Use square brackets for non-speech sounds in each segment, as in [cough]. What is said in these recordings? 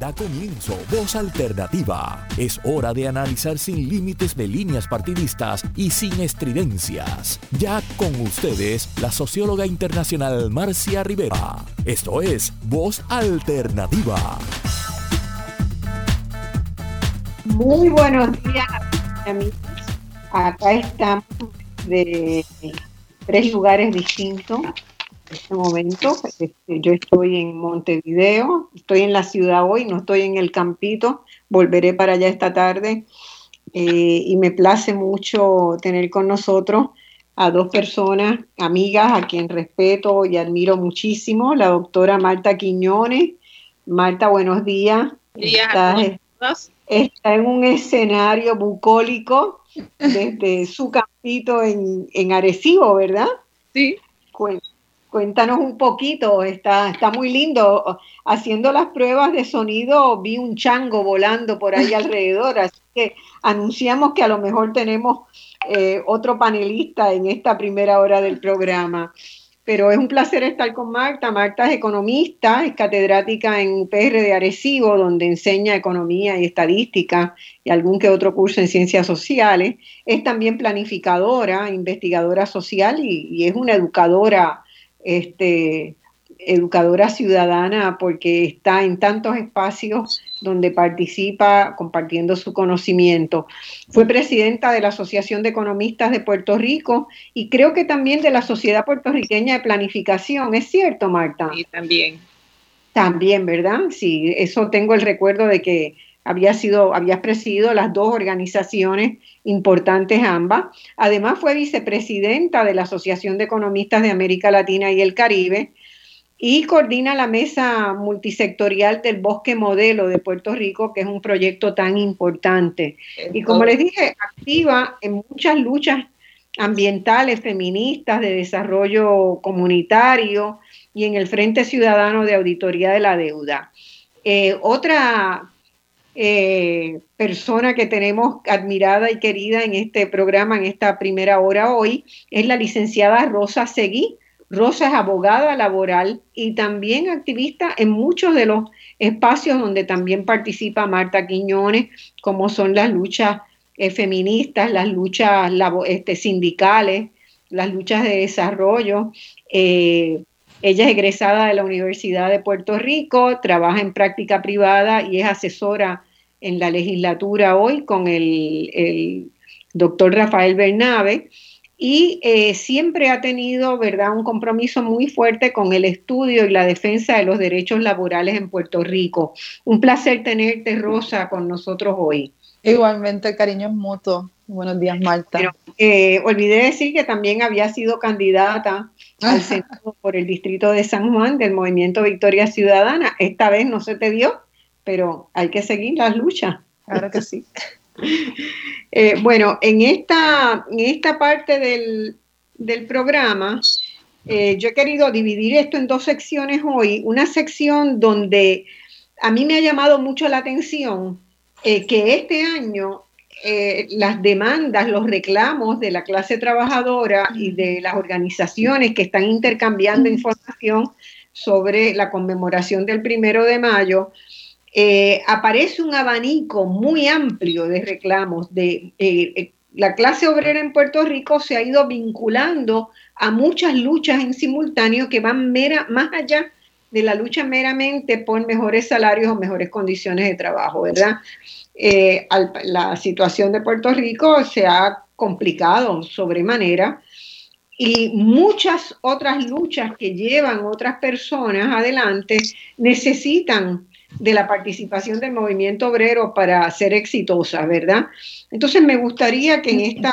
Da comienzo Voz Alternativa. Es hora de analizar sin límites de líneas partidistas y sin estridencias. Ya con ustedes, la socióloga internacional Marcia Rivera. Esto es Voz Alternativa. Muy buenos días, amigos. Acá estamos de tres lugares distintos este momento. Este, yo estoy en Montevideo, estoy en la ciudad hoy, no estoy en el campito, volveré para allá esta tarde eh, y me place mucho tener con nosotros a dos personas, amigas, a quien respeto y admiro muchísimo, la doctora Marta Quiñones. Marta, buenos días. Estás, está en un escenario bucólico desde [laughs] su campito en, en Arecibo, ¿verdad? Sí. Cuéntanos un poquito, está, está muy lindo. Haciendo las pruebas de sonido vi un chango volando por ahí alrededor, así que anunciamos que a lo mejor tenemos eh, otro panelista en esta primera hora del programa. Pero es un placer estar con Marta. Marta es economista, es catedrática en UPR de Arecibo, donde enseña economía y estadística y algún que otro curso en ciencias sociales. Es también planificadora, investigadora social y, y es una educadora este, educadora ciudadana porque está en tantos espacios donde participa compartiendo su conocimiento. Fue presidenta de la Asociación de Economistas de Puerto Rico y creo que también de la Sociedad Puertorriqueña de Planificación. ¿Es cierto, Marta? Sí, también. También, ¿verdad? Sí, eso tengo el recuerdo de que había sido, habías presidido las dos organizaciones importantes ambas. Además fue vicepresidenta de la Asociación de Economistas de América Latina y el Caribe y coordina la mesa multisectorial del Bosque Modelo de Puerto Rico, que es un proyecto tan importante. Y como les dije, activa en muchas luchas ambientales, feministas, de desarrollo comunitario y en el Frente Ciudadano de Auditoría de la Deuda. Eh, otra eh, persona que tenemos admirada y querida en este programa, en esta primera hora hoy, es la licenciada Rosa Seguí. Rosa es abogada laboral y también activista en muchos de los espacios donde también participa Marta Quiñones, como son las luchas eh, feministas, las luchas este, sindicales, las luchas de desarrollo. Eh, ella es egresada de la Universidad de Puerto Rico, trabaja en práctica privada y es asesora en la legislatura hoy con el, doctor Rafael Bernabe y eh, siempre ha tenido, ¿verdad?, un compromiso muy fuerte con el estudio y la defensa de los derechos laborales en Puerto Rico. Un placer tenerte, Rosa, con nosotros hoy. Igualmente, cariño es mutuo. Buenos días, Marta. Pero, eh, olvidé decir que también había sido candidata al Senado por el Distrito de San Juan del Movimiento Victoria Ciudadana. Esta vez no se te dio, pero hay que seguir las luchas. Claro que sí. [laughs] Eh, bueno, en esta, en esta parte del, programa, eh, yo he querido dividir esto en dos secciones hoy. Una sección donde a mí me ha llamado mucho la atención eh, que este año las demandas, los reclamos de la clase trabajadora y de las organizaciones que están intercambiando información sobre la conmemoración del primero de mayo, eh, aparece un abanico muy amplio de reclamos. De, eh, eh, la clase obrera en Puerto Rico se ha ido vinculando a muchas luchas en simultáneo que van mera, más allá de la lucha meramente por mejores salarios o mejores condiciones de trabajo, ¿verdad? La situación de Puerto Rico se ha complicado sobremanera y muchas otras luchas que llevan otras personas adelante necesitan de la participación del movimiento obrero para ser exitosa, ¿verdad? Entonces me gustaría que en esta,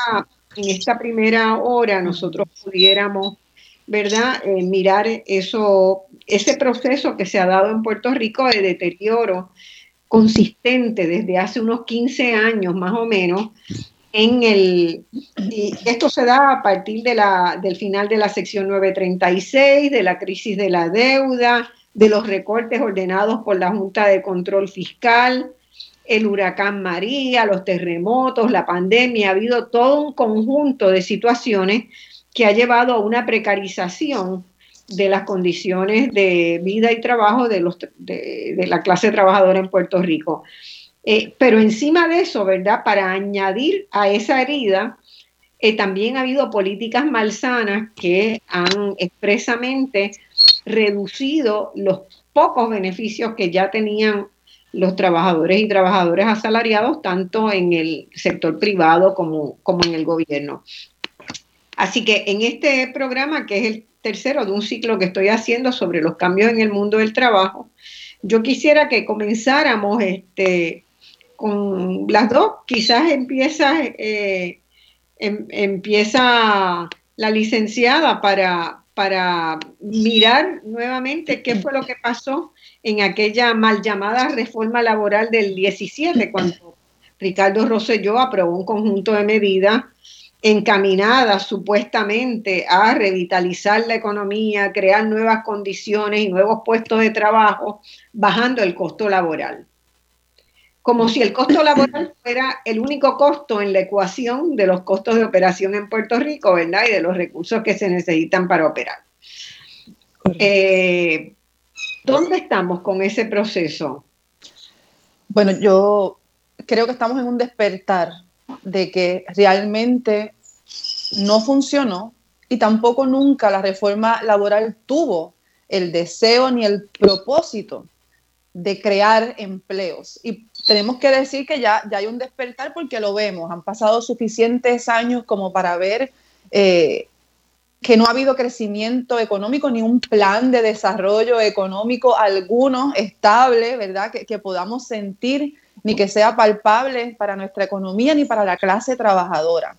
en esta primera hora nosotros pudiéramos, ¿verdad?, eh, mirar eso, ese proceso que se ha dado en Puerto Rico de deterioro consistente desde hace unos 15 años más o menos en el y esto se da a partir de la, del final de la sección 936, de la crisis de la deuda, de los recortes ordenados por la Junta de Control Fiscal, el huracán María, los terremotos, la pandemia, ha habido todo un conjunto de situaciones que ha llevado a una precarización de las condiciones de vida y trabajo de, los, de, la clase trabajadora en Puerto Rico. Eh, pero encima de eso, ¿verdad? Para añadir a esa herida, eh, también ha habido políticas malsanas que han expresamente reducido los pocos beneficios que ya tenían los trabajadores y trabajadoras asalariados, tanto en el sector privado como, como en el gobierno. Así que en este programa, que es el tercero de un ciclo que estoy haciendo sobre los cambios en el mundo del trabajo, yo quisiera que comenzáramos este, con las dos. Quizás empieza, eh, em, empieza la licenciada para, para mirar nuevamente qué fue lo que pasó en aquella mal llamada reforma laboral del 17, cuando Ricardo Rosselló aprobó un conjunto de medidas encaminadas supuestamente a revitalizar la economía, crear nuevas condiciones y nuevos puestos de trabajo, bajando el costo laboral. Como si el costo laboral [clears throat] fuera el único costo en la ecuación de los costos de operación en Puerto Rico, ¿verdad? Y de los recursos que se necesitan para operar. Eh, ¿Dónde estamos con ese proceso? Bueno, yo creo que estamos en un despertar de que realmente no funcionó y tampoco nunca la reforma laboral tuvo el deseo ni el propósito de crear empleos. Y tenemos que decir que ya, ya hay un despertar porque lo vemos. Han pasado suficientes años como para ver eh, que no ha habido crecimiento económico ni un plan de desarrollo económico alguno estable, ¿verdad? Que, que, podamos sentir ni que sea palpable para nuestra economía ni para la clase trabajadora.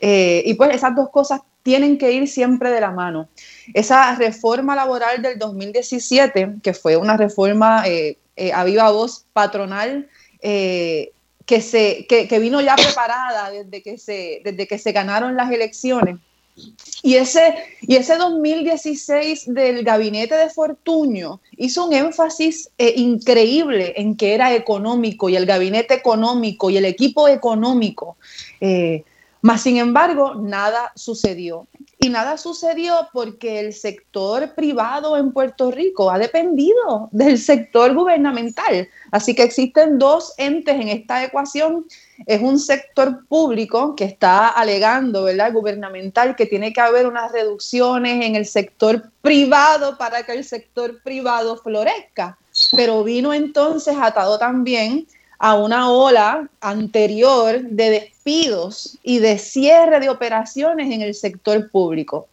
Eh, y pues esas dos cosas tienen que ir siempre de la mano. Esa reforma laboral del 2017, que fue una reforma eh, eh, a viva voz patronal, que, se, que, que, vino ya preparada desde que, se, desde que se ganaron las elecciones, y ese, y ese 2016 del gabinete de Fortuño hizo un énfasis eh, increíble en que era económico y el gabinete económico y el equipo económico. Eh, mas, sin embargo, nada sucedió. Y nada sucedió porque el sector privado en Puerto Rico ha dependido del sector gubernamental. Así que existen dos entes en esta ecuación. Es un sector público que está alegando, ¿verdad? Gubernamental, que tiene que haber unas reducciones en el sector privado para que el sector privado florezca. Pero vino entonces atado también a una ola anterior de despidos y de cierre de operaciones en el sector público.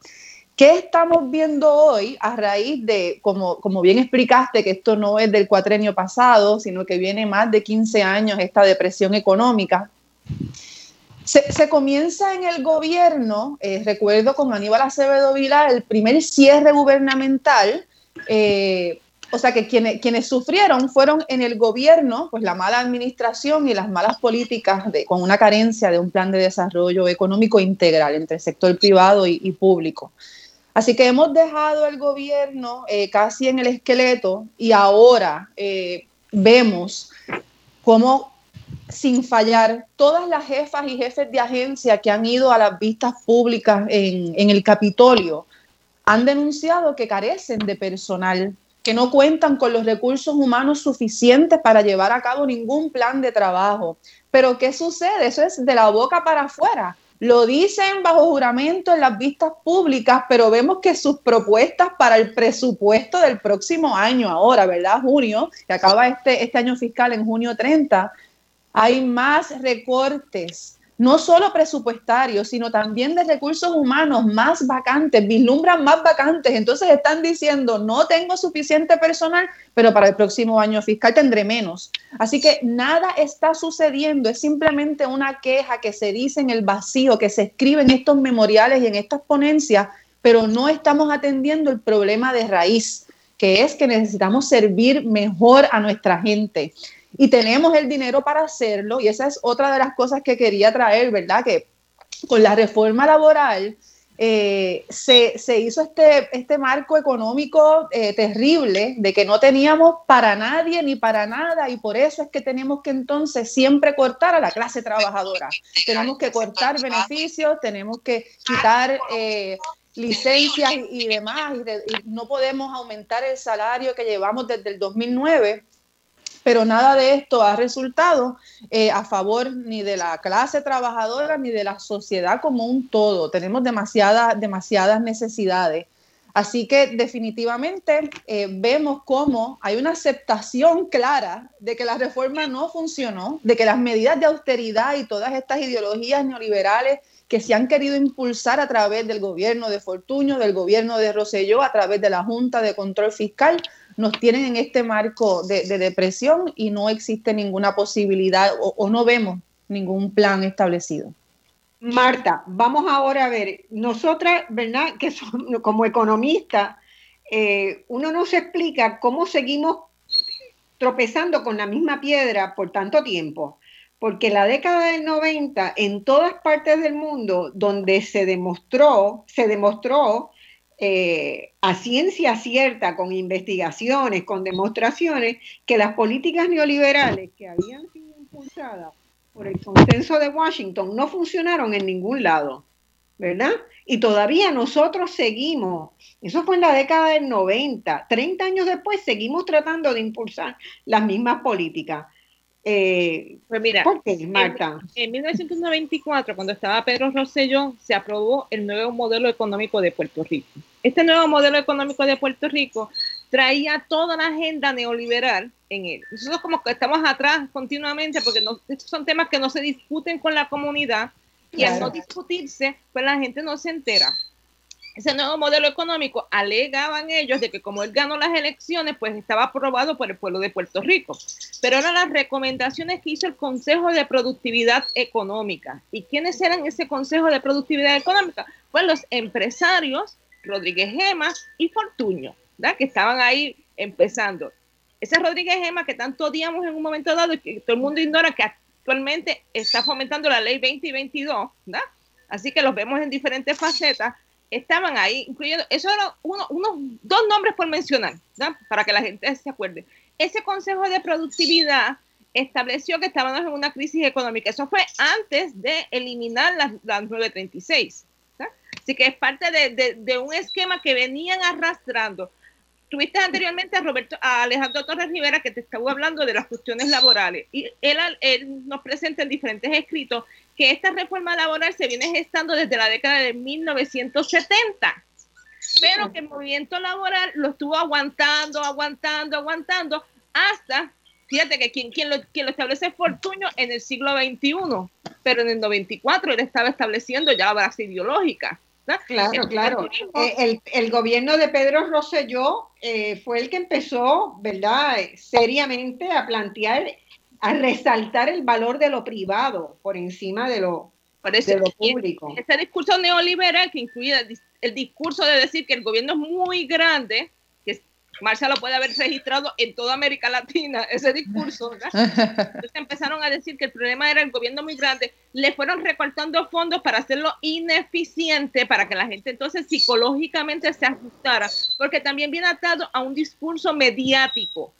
¿Qué estamos viendo hoy a raíz de, como, como bien explicaste, que esto no es del cuatrenio pasado, sino que viene más de 15 años esta depresión económica? Se, comienza en el gobierno, eh, recuerdo con Aníbal Acevedo Vila, el primer cierre gubernamental eh, o sea que quienes, quienes sufrieron fueron en el gobierno, pues la mala administración y las malas políticas de, con una carencia de un plan de desarrollo económico integral entre el sector privado y, público. Así que hemos dejado el gobierno eh, casi en el esqueleto y ahora eh, vemos cómo sin fallar todas las jefas y jefes de agencia que han ido a las vistas públicas en, en el Capitolio han denunciado que carecen de personal que no cuentan con los recursos humanos suficientes para llevar a cabo ningún plan de trabajo. Pero ¿qué sucede? Eso es de la boca para afuera. Lo dicen bajo juramento en las vistas públicas, pero vemos que sus propuestas para el presupuesto del próximo año, ahora, ¿verdad? Junio, que acaba este, este año fiscal en junio 30, hay más recortes no solo presupuestarios, sino también de recursos humanos más vacantes, vislumbran más vacantes. Entonces están diciendo, no tengo suficiente personal, pero para el próximo año fiscal tendré menos. Así que nada está sucediendo, es simplemente una queja que se dice en el vacío, que se escribe en estos memoriales y en estas ponencias, pero no estamos atendiendo el problema de raíz, que es que necesitamos servir mejor a nuestra gente y tenemos el dinero para hacerlo y esa es otra de las cosas que quería traer, ¿verdad? Que con la reforma laboral eh, se, hizo este, este marco económico eh, terrible de que no teníamos para nadie ni para nada y por eso es que tenemos que entonces siempre cortar a la clase trabajadora. Tenemos que cortar beneficios, tenemos que quitar... Eh, licencias y, demás, y, no podemos aumentar el salario que llevamos desde el 2009, pero nada de esto ha resultado eh, a favor ni de la clase trabajadora ni de la sociedad como un todo. Tenemos demasiadas, demasiadas necesidades. Así que definitivamente eh, vemos cómo hay una aceptación clara de que la reforma no funcionó, de que las medidas de austeridad y todas estas ideologías neoliberales que se han querido impulsar a través del gobierno de Fortuño, del gobierno de Roselló, a través de la Junta de Control Fiscal, nos tienen en este marco de, depresión y no existe ninguna posibilidad o no vemos ningún plan establecido. Marta, vamos ahora a ver, nosotras, ¿verdad? Que como economistas, eh, uno no se explica cómo seguimos tropezando con la misma piedra por tanto tiempo. Porque la década del 90, en todas partes del mundo donde se demostró, se demostró eh, a ciencia cierta, con investigaciones, con demostraciones, que las políticas neoliberales que habían sido impulsadas por el consenso de Washington no funcionaron en ningún lado, ¿verdad? Y todavía nosotros seguimos, eso fue en la década del 90, 30 años después seguimos tratando de impulsar las mismas políticas. Eh, pues mira, ¿por qué, Marta? En, en, 1994, cuando estaba Pedro Rosselló, se aprobó el nuevo modelo económico de Puerto Rico. Este nuevo modelo económico de Puerto Rico traía toda la agenda neoliberal en él. Nosotros como que estamos atrás continuamente porque estos son temas que no se discuten con la comunidad y al no discutirse, pues la gente no se entera. Ese nuevo modelo económico alegaban ellos de que como él ganó las elecciones, pues estaba aprobado por el pueblo de Puerto Rico. Pero eran las recomendaciones que hizo el Consejo de Productividad Económica. ¿Y quiénes eran ese Consejo de Productividad Económica? Pues los empresarios Rodríguez Gema y Fortuño que estaban ahí empezando. Ese Rodríguez Gema que tanto odiamos en un momento dado y que todo el mundo ignora que actualmente está fomentando la ley 20 y 22, Así que los vemos en diferentes facetas. Estaban ahí, incluyendo, eso eran uno, unos dos nombres por mencionar, para que la gente se acuerde. Ese Consejo de Productividad estableció que estábamos en una crisis económica. Eso fue antes de eliminar las, las 936. Así que es parte de, de, un esquema que venían arrastrando tuviste anteriormente a Roberto, a Alejandro Torres Rivera que te estaba hablando de las cuestiones laborales y él, él nos presenta en diferentes escritos que esta reforma laboral se viene gestando desde la década de 1970, pero que el movimiento laboral lo estuvo aguantando, aguantando, aguantando hasta, fíjate que quien, quien, lo, quien lo establece es Fortuño en el siglo XXI, pero en el 94 él estaba estableciendo ya la base ideológica. Claro, claro. Eh, el, gobierno de Pedro Rosselló eh, fue el que empezó, ¿verdad?, seriamente a plantear, a resaltar el valor de lo privado por encima de lo, de lo público. Ese discurso neoliberal que incluye el discurso de decir que el gobierno es muy grande, Marcia lo puede haber registrado en toda América Latina, [laughs] ese discurso. Entonces empezaron a decir que el problema era el gobierno muy grande, le fueron recortando fondos para hacerlo ineficiente, para que la gente entonces psicológicamente se ajustara, porque también viene atado a un discurso mediático.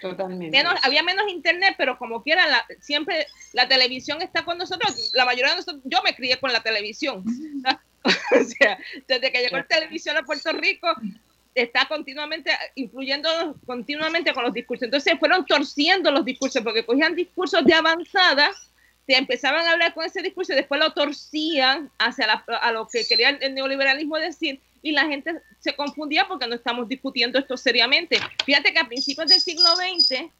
Totalmente. había menos internet, pero como quiera, siempre la televisión está con nosotros. La mayoría de nosotros, yo me crié con la televisión. [laughs] o sea, desde que llegó la televisión a Puerto Rico, está continuamente influyendo continuamente con los discursos. Entonces fueron torciendo los discursos porque cogían discursos de avanzada, se empezaban a hablar con ese discurso y después lo torcían hacia a lo que quería el neoliberalismo decir y la gente se confundía porque no estamos discutiendo esto seriamente. Fíjate que a principios del siglo XX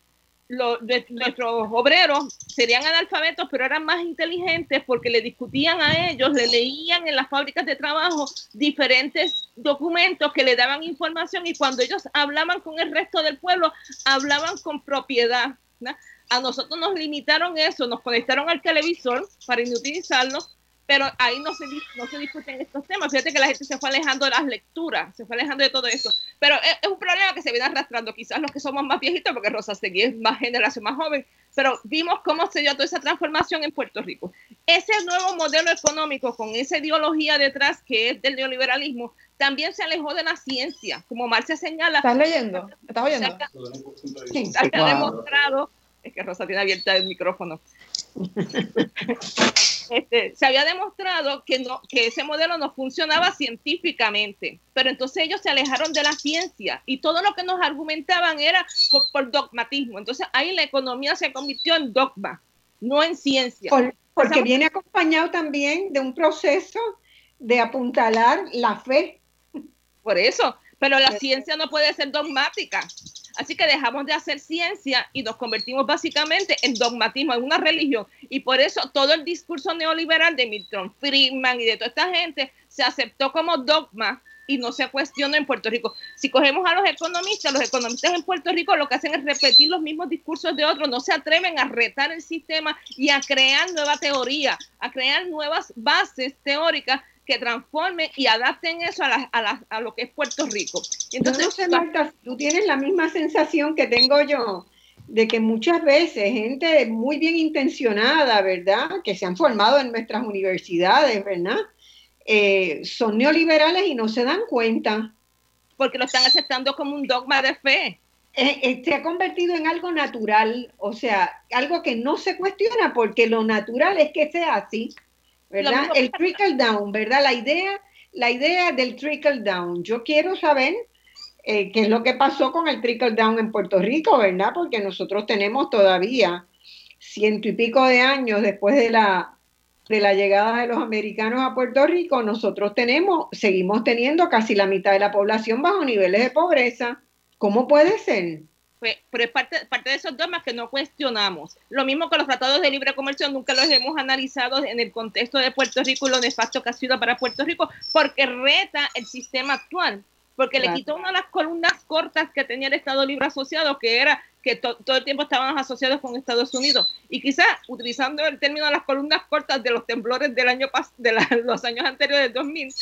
nuestros obreros serían analfabetos, pero eran más inteligentes porque le discutían a ellos, le leían en las fábricas de trabajo diferentes documentos que le daban información y cuando ellos hablaban con el resto del pueblo, hablaban con propiedad. A nosotros nos limitaron eso, nos conectaron al televisor para inutilizarlo pero ahí no se, no se discuten estos temas. Fíjate que la gente se fue alejando de las lecturas, se fue alejando de todo eso. Pero es, un problema que se viene arrastrando, quizás los que somos más viejitos, porque Rosa Seguí es más generación más joven, pero vimos cómo se dio toda esa transformación en Puerto Rico. Ese nuevo modelo económico, con esa ideología detrás que es del neoliberalismo, también se alejó de la ciencia, como Marcia señala. ¿Estás leyendo? ¿Estás oyendo? Sí, ha demostrado, es que Rosa tiene abierta el micrófono Este, se había demostrado que, no, que ese modelo no funcionaba científicamente, pero entonces ellos se alejaron de la ciencia y todo lo que nos argumentaban era por, dogmatismo. Entonces ahí la economía se convirtió en dogma, no en ciencia. porque viene acompañado también de un proceso de apuntalar la fe. Por eso, pero la ciencia no puede ser dogmática. Así que dejamos de hacer ciencia y nos convertimos básicamente en dogmatismo, en una religión. Y por eso todo el discurso neoliberal de Milton Friedman y de toda esta gente se aceptó como dogma y no se cuestiona en Puerto Rico. Si cogemos a los economistas, los economistas en Puerto Rico lo que hacen es repetir los mismos discursos de otros, no se atreven a retar el sistema y a crear nueva teoría, a crear nuevas bases teóricas que transformen y adapten eso a, a, lo que es Puerto Rico. Entonces, Marta, tú tienes la misma sensación que tengo yo, de que muchas veces gente muy bien intencionada, ¿verdad? Que se han formado en nuestras universidades, ¿verdad? Eh, son neoliberales y no se dan cuenta. Porque lo están aceptando como un dogma de fe. Eh, eh, se ha convertido en algo natural, o sea, algo que no se cuestiona porque lo natural es que sea así. ¿Verdad? El trickle down, ¿verdad? La idea, la idea del trickle down. Yo quiero saber eh, qué es lo que pasó con el trickle down en Puerto Rico, ¿verdad? Porque nosotros tenemos todavía ciento y pico de años después de la, de la llegada de los americanos a Puerto Rico, nosotros tenemos, seguimos teniendo casi la mitad de la población bajo niveles de pobreza. ¿Cómo puede ser? Pero es parte, parte de esos dogmas que no cuestionamos. Lo mismo que los tratados de libre comercio, nunca los hemos analizado en el contexto de Puerto Rico y lo nefasto que ha sido para Puerto Rico, porque reta el sistema actual, porque le quitó una de las columnas cortas que tenía el Estado Libre Asociado, que era que todo el tiempo estaban asociados con Estados Unidos. Y quizás utilizando el término de las columnas cortas de los temblores del año de [laughs] los años anteriores del 2000,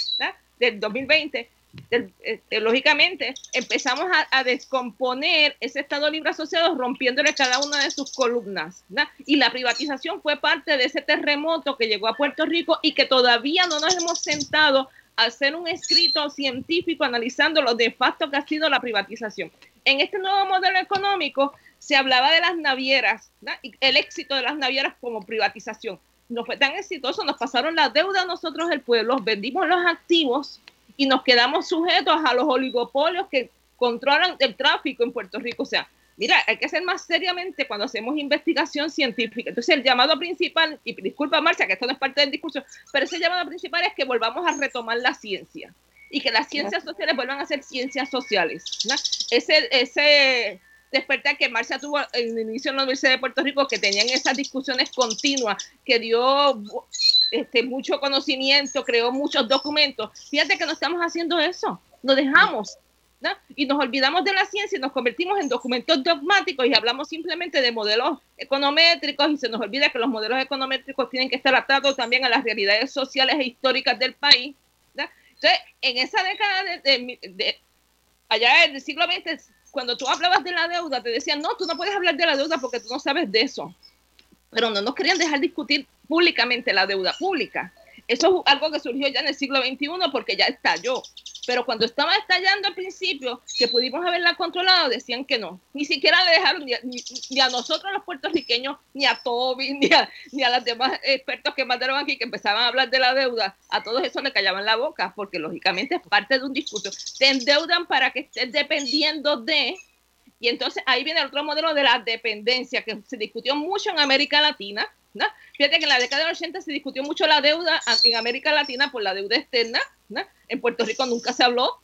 del 2020, este, lógicamente empezamos a, descomponer ese Estado Libre Asociado rompiéndole cada una de sus columnas. Y la privatización fue parte de ese terremoto que llegó a Puerto Rico y que todavía no nos hemos sentado a hacer un escrito científico analizando lo de facto que ha sido la privatización. En este nuevo modelo económico se hablaba de las navieras, y el éxito de las navieras como privatización. No fue tan exitoso, nos pasaron la deuda a nosotros el pueblo, vendimos los activos y nos quedamos sujetos a los oligopolios que controlan el tráfico en Puerto Rico. O sea, mira, hay que hacer más seriamente cuando hacemos investigación científica. Entonces, el llamado principal, y disculpa Marcia, que esto no es parte del discurso, pero ese llamado principal es que volvamos a retomar la ciencia y que las ciencias sociales vuelvan a ser ciencias sociales. Ese, ese despertar que Marcia tuvo en el inicio en la Universidad de Puerto Rico, que tenían esas discusiones continuas, que dio este, mucho conocimiento, creó muchos documentos. Fíjate que no estamos haciendo eso, nos dejamos y nos olvidamos de la ciencia y nos convertimos en documentos dogmáticos y hablamos simplemente de modelos econométricos y se nos olvida que los modelos econométricos tienen que estar atados también a las realidades sociales e históricas del país. Entonces, en esa década de, de allá del siglo XX, cuando tú hablabas de la deuda, te decían, no, tú no puedes hablar de la deuda porque tú no sabes de eso. Pero no nos querían dejar discutir públicamente la deuda pública. Eso es algo que surgió ya en el siglo XXI porque ya estalló. Pero cuando estaba estallando al principio, que pudimos haberla controlado, decían que no. Ni siquiera le dejaron ni a, nosotros los puertorriqueños, ni a Toby, [laughs] ni a, ni a los demás expertos que mandaron aquí que empezaban a hablar de la deuda. A todos eso le callaban la boca porque lógicamente es parte de un discurso. Te endeudan para que estés dependiendo de... Y entonces ahí viene el otro modelo de la dependencia que se discutió mucho en América Latina Fíjate que en la década de 80 se discutió mucho la deuda en América Latina por la deuda externa, en Puerto Rico nunca se habló.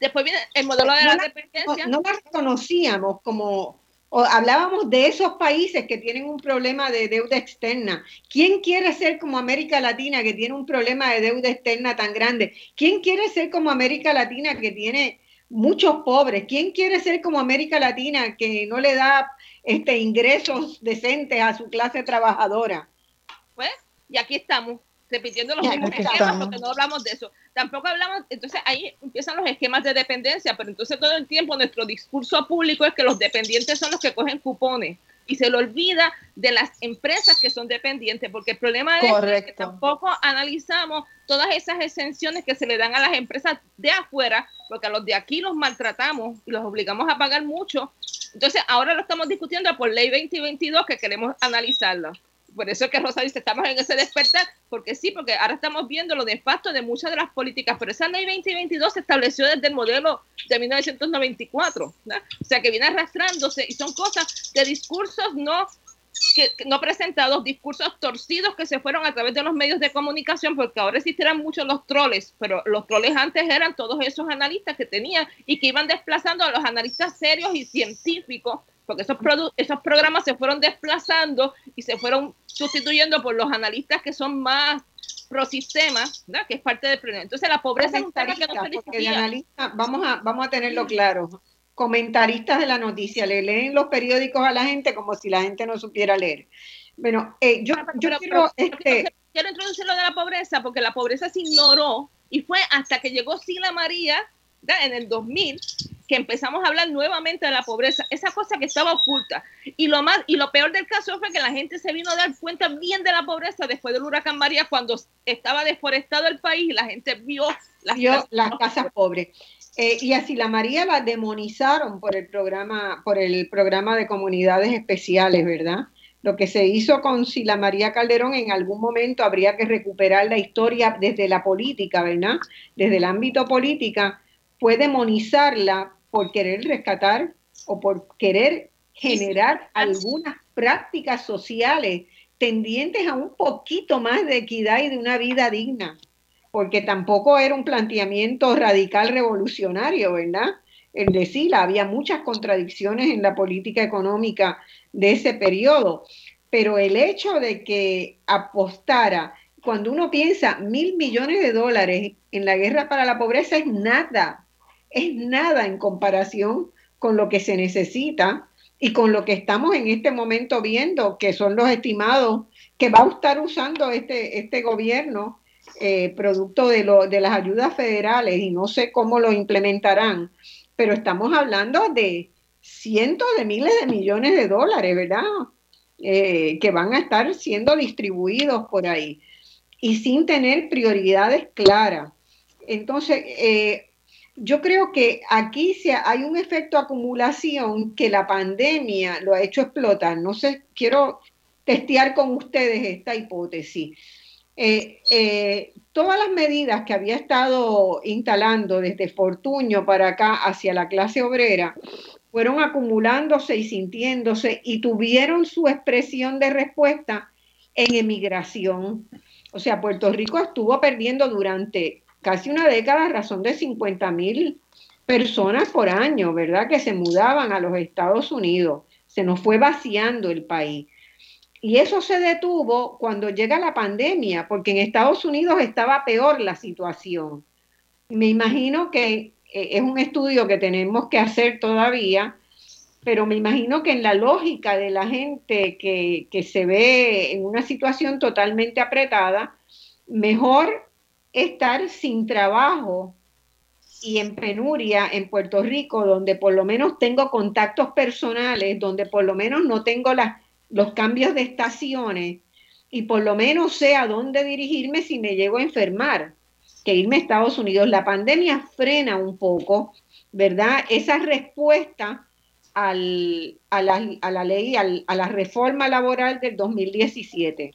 Después viene el modelo de la, dependencia. No, la reconocíamos como, o hablábamos de esos países que tienen un problema de deuda externa. ¿Quién quiere ser como América Latina que tiene un problema de deuda externa tan grande? ¿Quién quiere ser como América Latina que tiene muchos pobres? ¿Quién quiere ser como América Latina que no le da este, ingresos decentes a su clase trabajadora. Pues, y aquí estamos, repitiendo los mismos esquemas, porque no hablamos de eso. Tampoco hablamos, entonces ahí empiezan los esquemas de dependencia, pero entonces todo el tiempo nuestro discurso público es que los dependientes son los que cogen cupones y se le olvida de las empresas que son dependientes, porque el problema es que tampoco analizamos todas esas exenciones que se le dan a las empresas de afuera, porque a los de aquí los maltratamos y los obligamos a pagar mucho. Entonces, ahora lo estamos discutiendo por ley 2022 que queremos analizarlo. Por eso es que Rosa dice, estamos en ese despertar, porque sí, porque ahora estamos viendo lo nefasto de muchas de las políticas, pero esa ley 2022 se estableció desde el modelo de 1994, o sea, que viene arrastrándose y son cosas de discursos no que, no presentados, discursos torcidos que se fueron a través de los medios de comunicación, porque ahora existirán muchos los troles, pero los troles antes eran todos esos analistas que tenían y que iban desplazando a los analistas serios y científicos, porque esos, esos programas se fueron desplazando y se fueron sustituyendo por los analistas que son más pro sistema, que es parte del problema. Entonces la pobreza tema que no se vamos a, vamos a tenerlo claro comentaristas de la noticia, le leen los periódicos a la gente como si la gente no supiera leer. Bueno, eh, yo, yo quiero, este, quiero introducir lo de la pobreza, porque la pobreza se ignoró y fue hasta que llegó Sila María en el 2000 que empezamos a hablar nuevamente de la pobreza, esa cosa que estaba oculta. Y lo más y lo peor del caso fue que la gente se vino a dar cuenta bien de la pobreza después del huracán María cuando estaba deforestado el país y la gente vio las, vio las casas pobres. Eh, y así la María la demonizaron por el programa, por el programa de comunidades especiales, ¿verdad? Lo que se hizo con Sila María Calderón en algún momento habría que recuperar la historia desde la política, ¿verdad? Desde el ámbito política, fue demonizarla por querer rescatar o por querer generar algunas prácticas sociales tendientes a un poquito más de equidad y de una vida digna porque tampoco era un planteamiento radical revolucionario, ¿verdad? El de Sila, había muchas contradicciones en la política económica de ese periodo, pero el hecho de que apostara, cuando uno piensa mil millones de dólares en la guerra para la pobreza es nada, es nada en comparación con lo que se necesita y con lo que estamos en este momento viendo, que son los estimados que va a estar usando este, este gobierno eh, producto de, lo, de las ayudas federales y no sé cómo lo implementarán, pero estamos hablando de cientos de miles de millones de dólares, ¿verdad? Eh, que van a estar siendo distribuidos por ahí y sin tener prioridades claras. Entonces, eh, yo creo que aquí hay un efecto acumulación que la pandemia lo ha hecho explotar. No sé, quiero testear con ustedes esta hipótesis. Eh, eh, todas las medidas que había estado instalando desde Fortuño para acá hacia la clase obrera fueron acumulándose y sintiéndose y tuvieron su expresión de respuesta en emigración. O sea, Puerto Rico estuvo perdiendo durante casi una década a razón de 50 mil personas por año, ¿verdad? Que se mudaban a los Estados Unidos. Se nos fue vaciando el país. Y eso se detuvo cuando llega la pandemia, porque en Estados Unidos estaba peor la situación. Me imagino que eh, es un estudio que tenemos que hacer todavía, pero me imagino que en la lógica de la gente que, que se ve en una situación totalmente apretada, mejor estar sin trabajo y en penuria en Puerto Rico, donde por lo menos tengo contactos personales, donde por lo menos no tengo los cambios de estaciones y por lo menos sé a dónde dirigirme si me llego a enfermar, que irme a Estados Unidos. La pandemia frena un poco, ¿verdad? Esa respuesta al, a, la, a, la, ley, a la reforma laboral del 2017,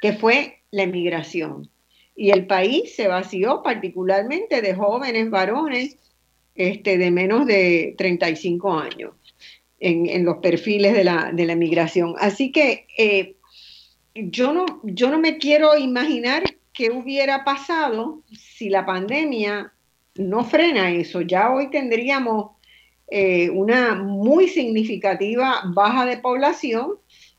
que fue la emigración. Y el país se vació particularmente de jóvenes varones este, de menos de 35 años en, los perfiles de la, de la migración. Así que eh, yo, no, yo no me quiero imaginar qué hubiera pasado si la pandemia no frena eso. Ya hoy tendríamos eh, una muy significativa baja de población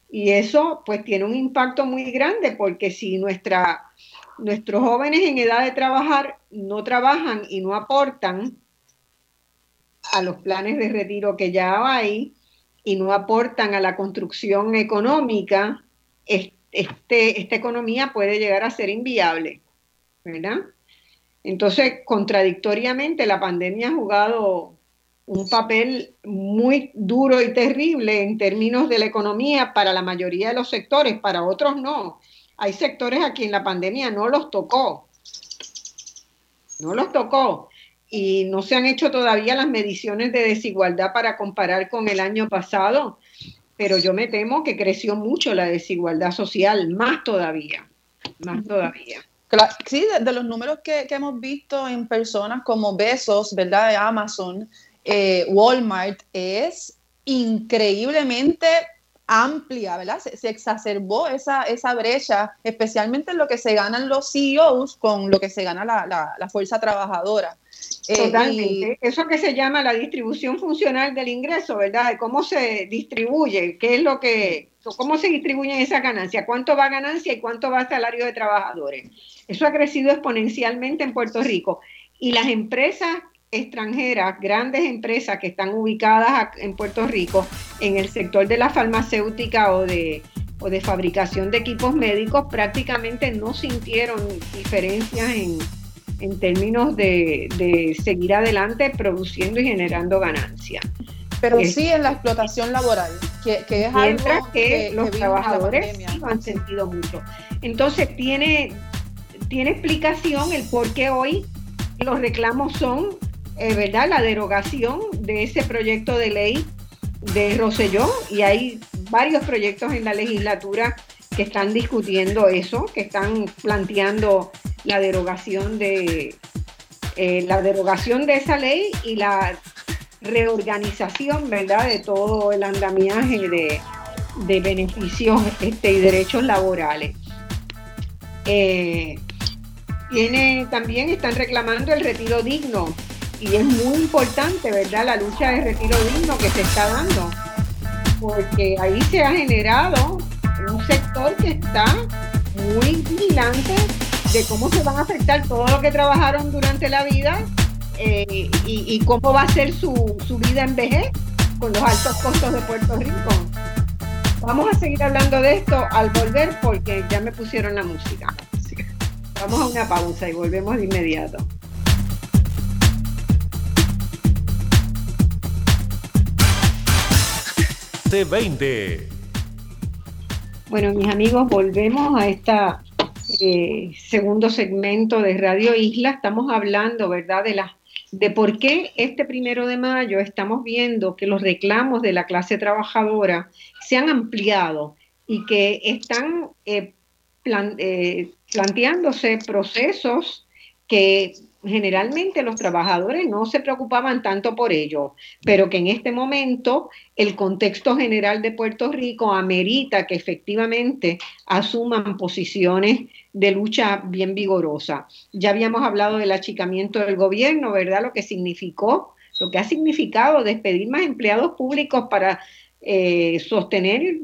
y eso pues tiene un impacto muy grande porque si nuestra, nuestros jóvenes en edad de trabajar no trabajan y no aportan, a los planes de retiro que ya hay y no aportan a la construcción económica, este, esta economía puede llegar a ser inviable, ¿verdad? Entonces, contradictoriamente, la pandemia ha jugado un papel muy duro y terrible en términos de la economía para la mayoría de los sectores, para otros no. Hay sectores a quien la pandemia no los tocó, no los tocó y no se han hecho todavía las mediciones de desigualdad para comparar con el año pasado, pero yo me temo que creció mucho la desigualdad social, más todavía, más todavía. sí, de, los números que, hemos visto en personas como Besos, ¿verdad? De Amazon, eh, Walmart, es increíblemente amplia, ¿verdad? Se, exacerbó esa, esa brecha, especialmente en lo que se ganan los CEOs con lo que se gana la, fuerza trabajadora. Eh, Totalmente. Eso que se llama la distribución funcional del ingreso, ¿verdad? Cómo se distribuye, qué es lo que, cómo se distribuye esa ganancia, cuánto va ganancia y cuánto va salario de trabajadores. Eso ha crecido exponencialmente en Puerto Rico. Y las empresas extranjeras, grandes empresas que están ubicadas en Puerto Rico en el sector de la farmacéutica o de, o de fabricación de equipos médicos prácticamente no sintieron diferencias en, términos de, seguir adelante produciendo y generando ganancias. Pero sí en la explotación laboral, que, es algo que, los trabajadores lo han sentido mucho. Entonces tiene, tiene explicación el por qué hoy los reclamos son eh, ¿verdad? la derogación de ese proyecto de ley de Roselló y hay varios proyectos en la legislatura que están discutiendo eso, que están planteando la derogación de eh, la derogación de esa ley y la reorganización, ¿verdad?, de todo el andamiaje de, beneficios este, y derechos laborales. Eh, también están reclamando el retiro digno y es muy importante, ¿verdad?, la lucha de retiro digno que se está dando, porque ahí se ha generado un sector que está muy vigilante de cómo se van a afectar todo lo que trabajaron durante la vida eh, y, cómo va a ser su, vida en vejez con los altos costos de Puerto Rico. Vamos a seguir hablando de esto al volver porque ya me pusieron la música. Vamos a una pausa y volvemos de inmediato. 20. Bueno, mis amigos, volvemos a este segundo segmento de Radio Isla. Estamos hablando, ¿verdad?, de la, de por qué este primero de mayo estamos viendo que los reclamos de la clase trabajadora se han ampliado y que están eh, eh, planteándose procesos que generalmente los trabajadores no se preocupaban tanto por ello, pero que en este momento el contexto general de Puerto Rico amerita que efectivamente asuman posiciones de lucha bien vigorosa. Ya habíamos hablado del achicamiento del gobierno, ¿verdad? Lo que significó, lo que ha significado despedir más empleados públicos para eh, sostener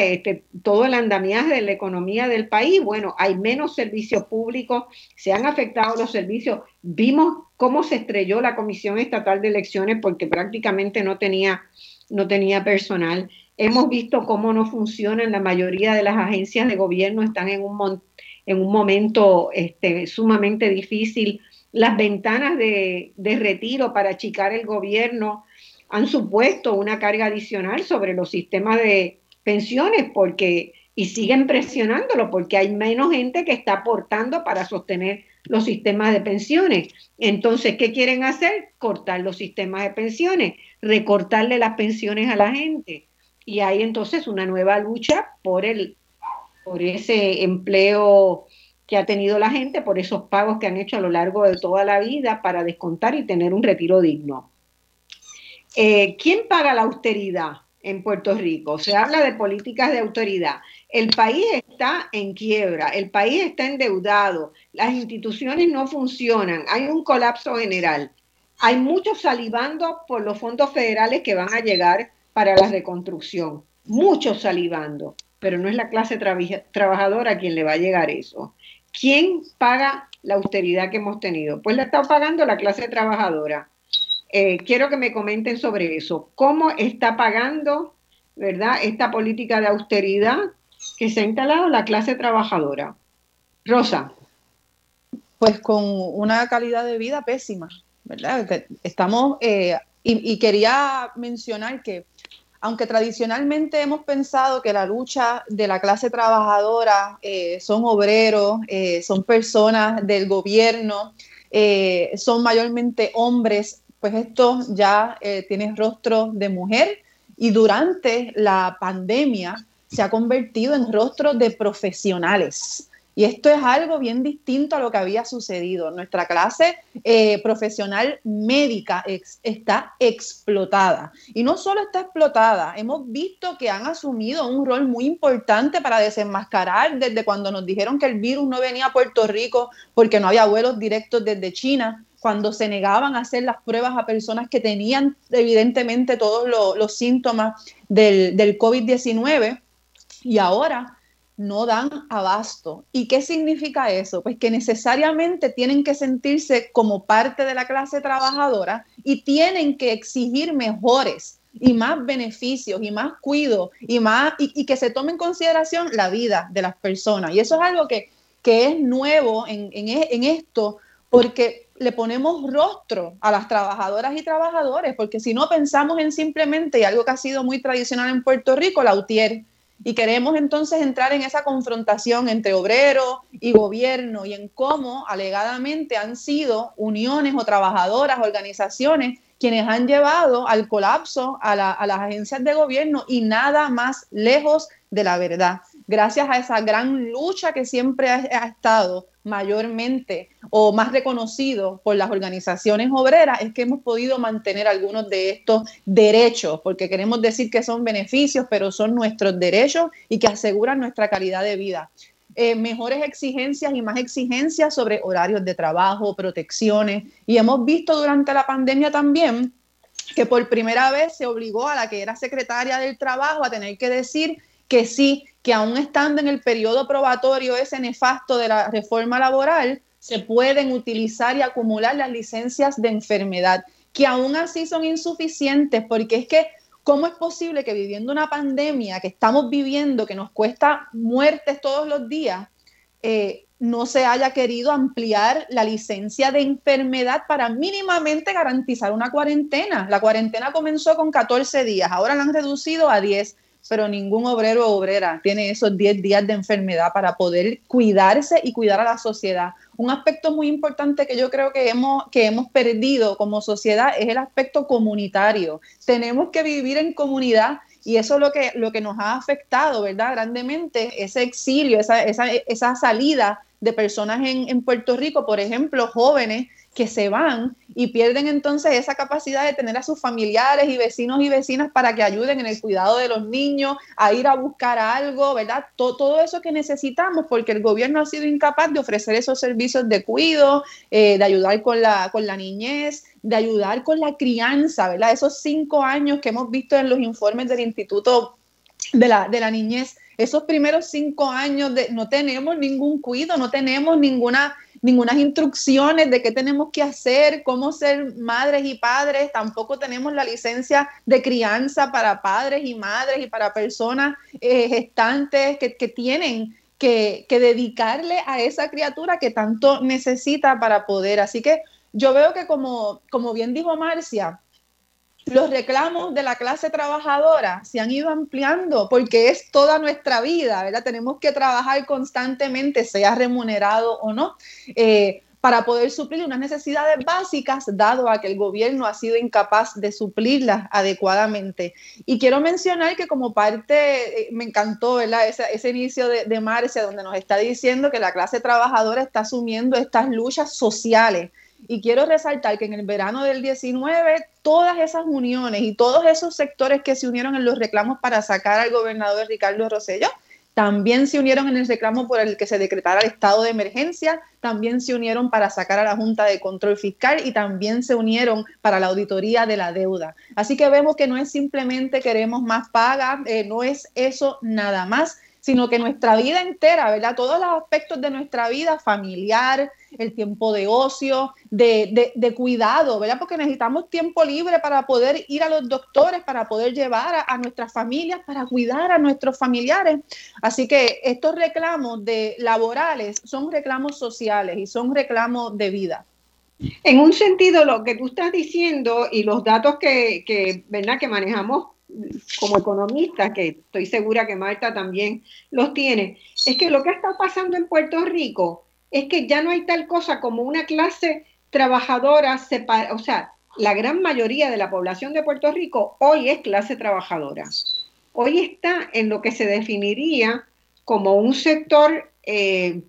este, todo el andamiaje de la economía del país, bueno, hay menos servicios públicos, se han afectado los servicios. Vimos cómo se estrelló la Comisión Estatal de Elecciones porque prácticamente no tenía, no tenía personal. Hemos visto cómo no funcionan la mayoría de las agencias de gobierno, están en un, en un momento este, sumamente difícil. Las ventanas de, de retiro para achicar el gobierno han supuesto una carga adicional sobre los sistemas de, pensiones porque y siguen presionándolo porque hay menos gente que está aportando para sostener los sistemas de pensiones. Entonces, ¿qué quieren hacer? Cortar los sistemas de pensiones, recortarle las pensiones a la gente. Y hay entonces una nueva lucha por el por ese empleo que ha tenido la gente, por esos pagos que han hecho a lo largo de toda la vida para descontar y tener un retiro digno. Eh, ¿Quién paga la austeridad? En Puerto Rico. Se habla de políticas de autoridad. El país está en quiebra, el país está endeudado, las instituciones no funcionan, hay un colapso general. Hay muchos salivando por los fondos federales que van a llegar para la reconstrucción, muchos salivando, pero no es la clase trabajadora quien le va a llegar eso. ¿Quién paga la austeridad que hemos tenido? Pues la está pagando la clase trabajadora. Eh, quiero que me comenten sobre eso. ¿Cómo está pagando, verdad, esta política de austeridad que se ha instalado la clase trabajadora? Rosa. Pues con una calidad de vida pésima, ¿verdad? Estamos, eh, y, quería mencionar que aunque tradicionalmente hemos pensado que la lucha de la clase trabajadora eh, son obreros, son personas del gobierno, son mayormente hombres pues esto ya eh, tiene rostro de mujer y durante la pandemia se ha convertido en rostro de profesionales. Y esto es algo bien distinto a lo que había sucedido. Nuestra clase eh, profesional médica está explotada. Y no solo está explotada, hemos visto que han asumido un rol muy importante para desenmascarar desde cuando nos dijeron que el virus no venía a Puerto Rico porque no había vuelos directos desde China cuando se negaban a hacer las pruebas a personas que tenían evidentemente todos los, síntomas del, del COVID-19 y ahora no dan abasto. ¿Y qué significa eso? Pues que necesariamente tienen que sentirse como parte de la clase trabajadora y tienen que exigir mejores y más beneficios y más cuido y más y, que se tome en consideración la vida de las personas. Y eso es algo que, es nuevo en, en esto porque le ponemos rostro a las trabajadoras y trabajadores, porque si no pensamos en simplemente, y algo que ha sido muy tradicional en Puerto Rico, la UTIER, y queremos entonces entrar en esa confrontación entre obrero y gobierno y en cómo alegadamente han sido uniones o trabajadoras, organizaciones, quienes han llevado al colapso a, a las agencias de gobierno y nada más lejos de la verdad. Gracias a esa gran lucha que siempre ha, estado mayormente o más reconocido por las organizaciones obreras es que hemos podido mantener algunos de estos derechos, porque queremos decir que son beneficios, pero son nuestros derechos y que aseguran nuestra calidad de vida. Eh, mejores exigencias y más exigencias sobre horarios de trabajo, protecciones, y hemos visto durante la pandemia también que por primera vez se obligó a la que era secretaria del trabajo a tener que decir que sí, que aún estando en el periodo probatorio ese nefasto de la reforma laboral, se pueden utilizar y acumular las licencias de enfermedad, que aún así son insuficientes, porque es que, ¿cómo es posible que viviendo una pandemia que estamos viviendo, que nos cuesta muertes todos los días, eh, no se haya querido ampliar la licencia de enfermedad para mínimamente garantizar una cuarentena. La cuarentena comenzó con 14 días, ahora la han reducido a 10 pero ningún obrero o obrera tiene esos 10 días de enfermedad para poder cuidarse y cuidar a la sociedad. Un aspecto muy importante que yo creo que hemos, que hemos perdido como sociedad es el aspecto comunitario. Tenemos que vivir en comunidad y eso es lo que, lo que nos ha afectado, ¿verdad? Grandemente, ese exilio, esa, esa, esa salida de personas en, en Puerto Rico, por ejemplo, jóvenes que se van y pierden entonces esa capacidad de tener a sus familiares y vecinos y vecinas para que ayuden en el cuidado de los niños, a ir a buscar algo, ¿verdad? Todo, eso que necesitamos porque el gobierno ha sido incapaz de ofrecer esos servicios de cuidado, eh, de ayudar con la, con la niñez, de ayudar con la crianza, ¿verdad? Esos cinco años que hemos visto en los informes del Instituto de la, de la Niñez, esos primeros cinco años no tenemos ningún cuidado, no tenemos ninguna ninguna instrucciones de qué tenemos que hacer, cómo ser madres y padres, tampoco tenemos la licencia de crianza para padres y madres y para personas eh, gestantes que, tienen que, que, dedicarle a esa criatura que tanto necesita para poder. Así que yo veo que como, como bien dijo Marcia, los reclamos de la clase trabajadora se han ido ampliando porque es toda nuestra vida, ¿verdad? Tenemos que trabajar constantemente, sea remunerado o no, eh, para poder suplir unas necesidades básicas, dado a que el gobierno ha sido incapaz de suplirlas adecuadamente. Y quiero mencionar que como parte, eh, me encantó, ¿verdad? Ese, inicio de, de Marcia, donde nos está diciendo que la clase trabajadora está asumiendo estas luchas sociales y quiero resaltar que en el verano del 19, todas esas uniones y todos esos sectores que se unieron en los reclamos para sacar al gobernador Ricardo Rosello, también se unieron en el reclamo por el que se decretara el estado de emergencia, también se unieron para sacar a la Junta de Control Fiscal y también se unieron para la auditoría de la deuda. Así que vemos que no es simplemente queremos más paga, eh, no es eso nada más, sino que nuestra vida entera, ¿verdad? Todos los aspectos de nuestra vida familiar, el tiempo de ocio, de, de, cuidado, ¿verdad? Porque necesitamos tiempo libre para poder ir a los doctores, para poder llevar a, nuestras familias, para cuidar a nuestros familiares. Así que estos reclamos de laborales son reclamos sociales y son reclamos de vida. En un sentido, lo que tú estás diciendo y los datos que, que, que manejamos como economista, que estoy segura que Marta también los tiene, es que lo que está pasando en Puerto Rico es que ya no hay tal cosa como una clase trabajadora, o sea, la gran mayoría de la población de Puerto Rico hoy es clase trabajadora. Hoy está en lo que se definiría como un sector eh,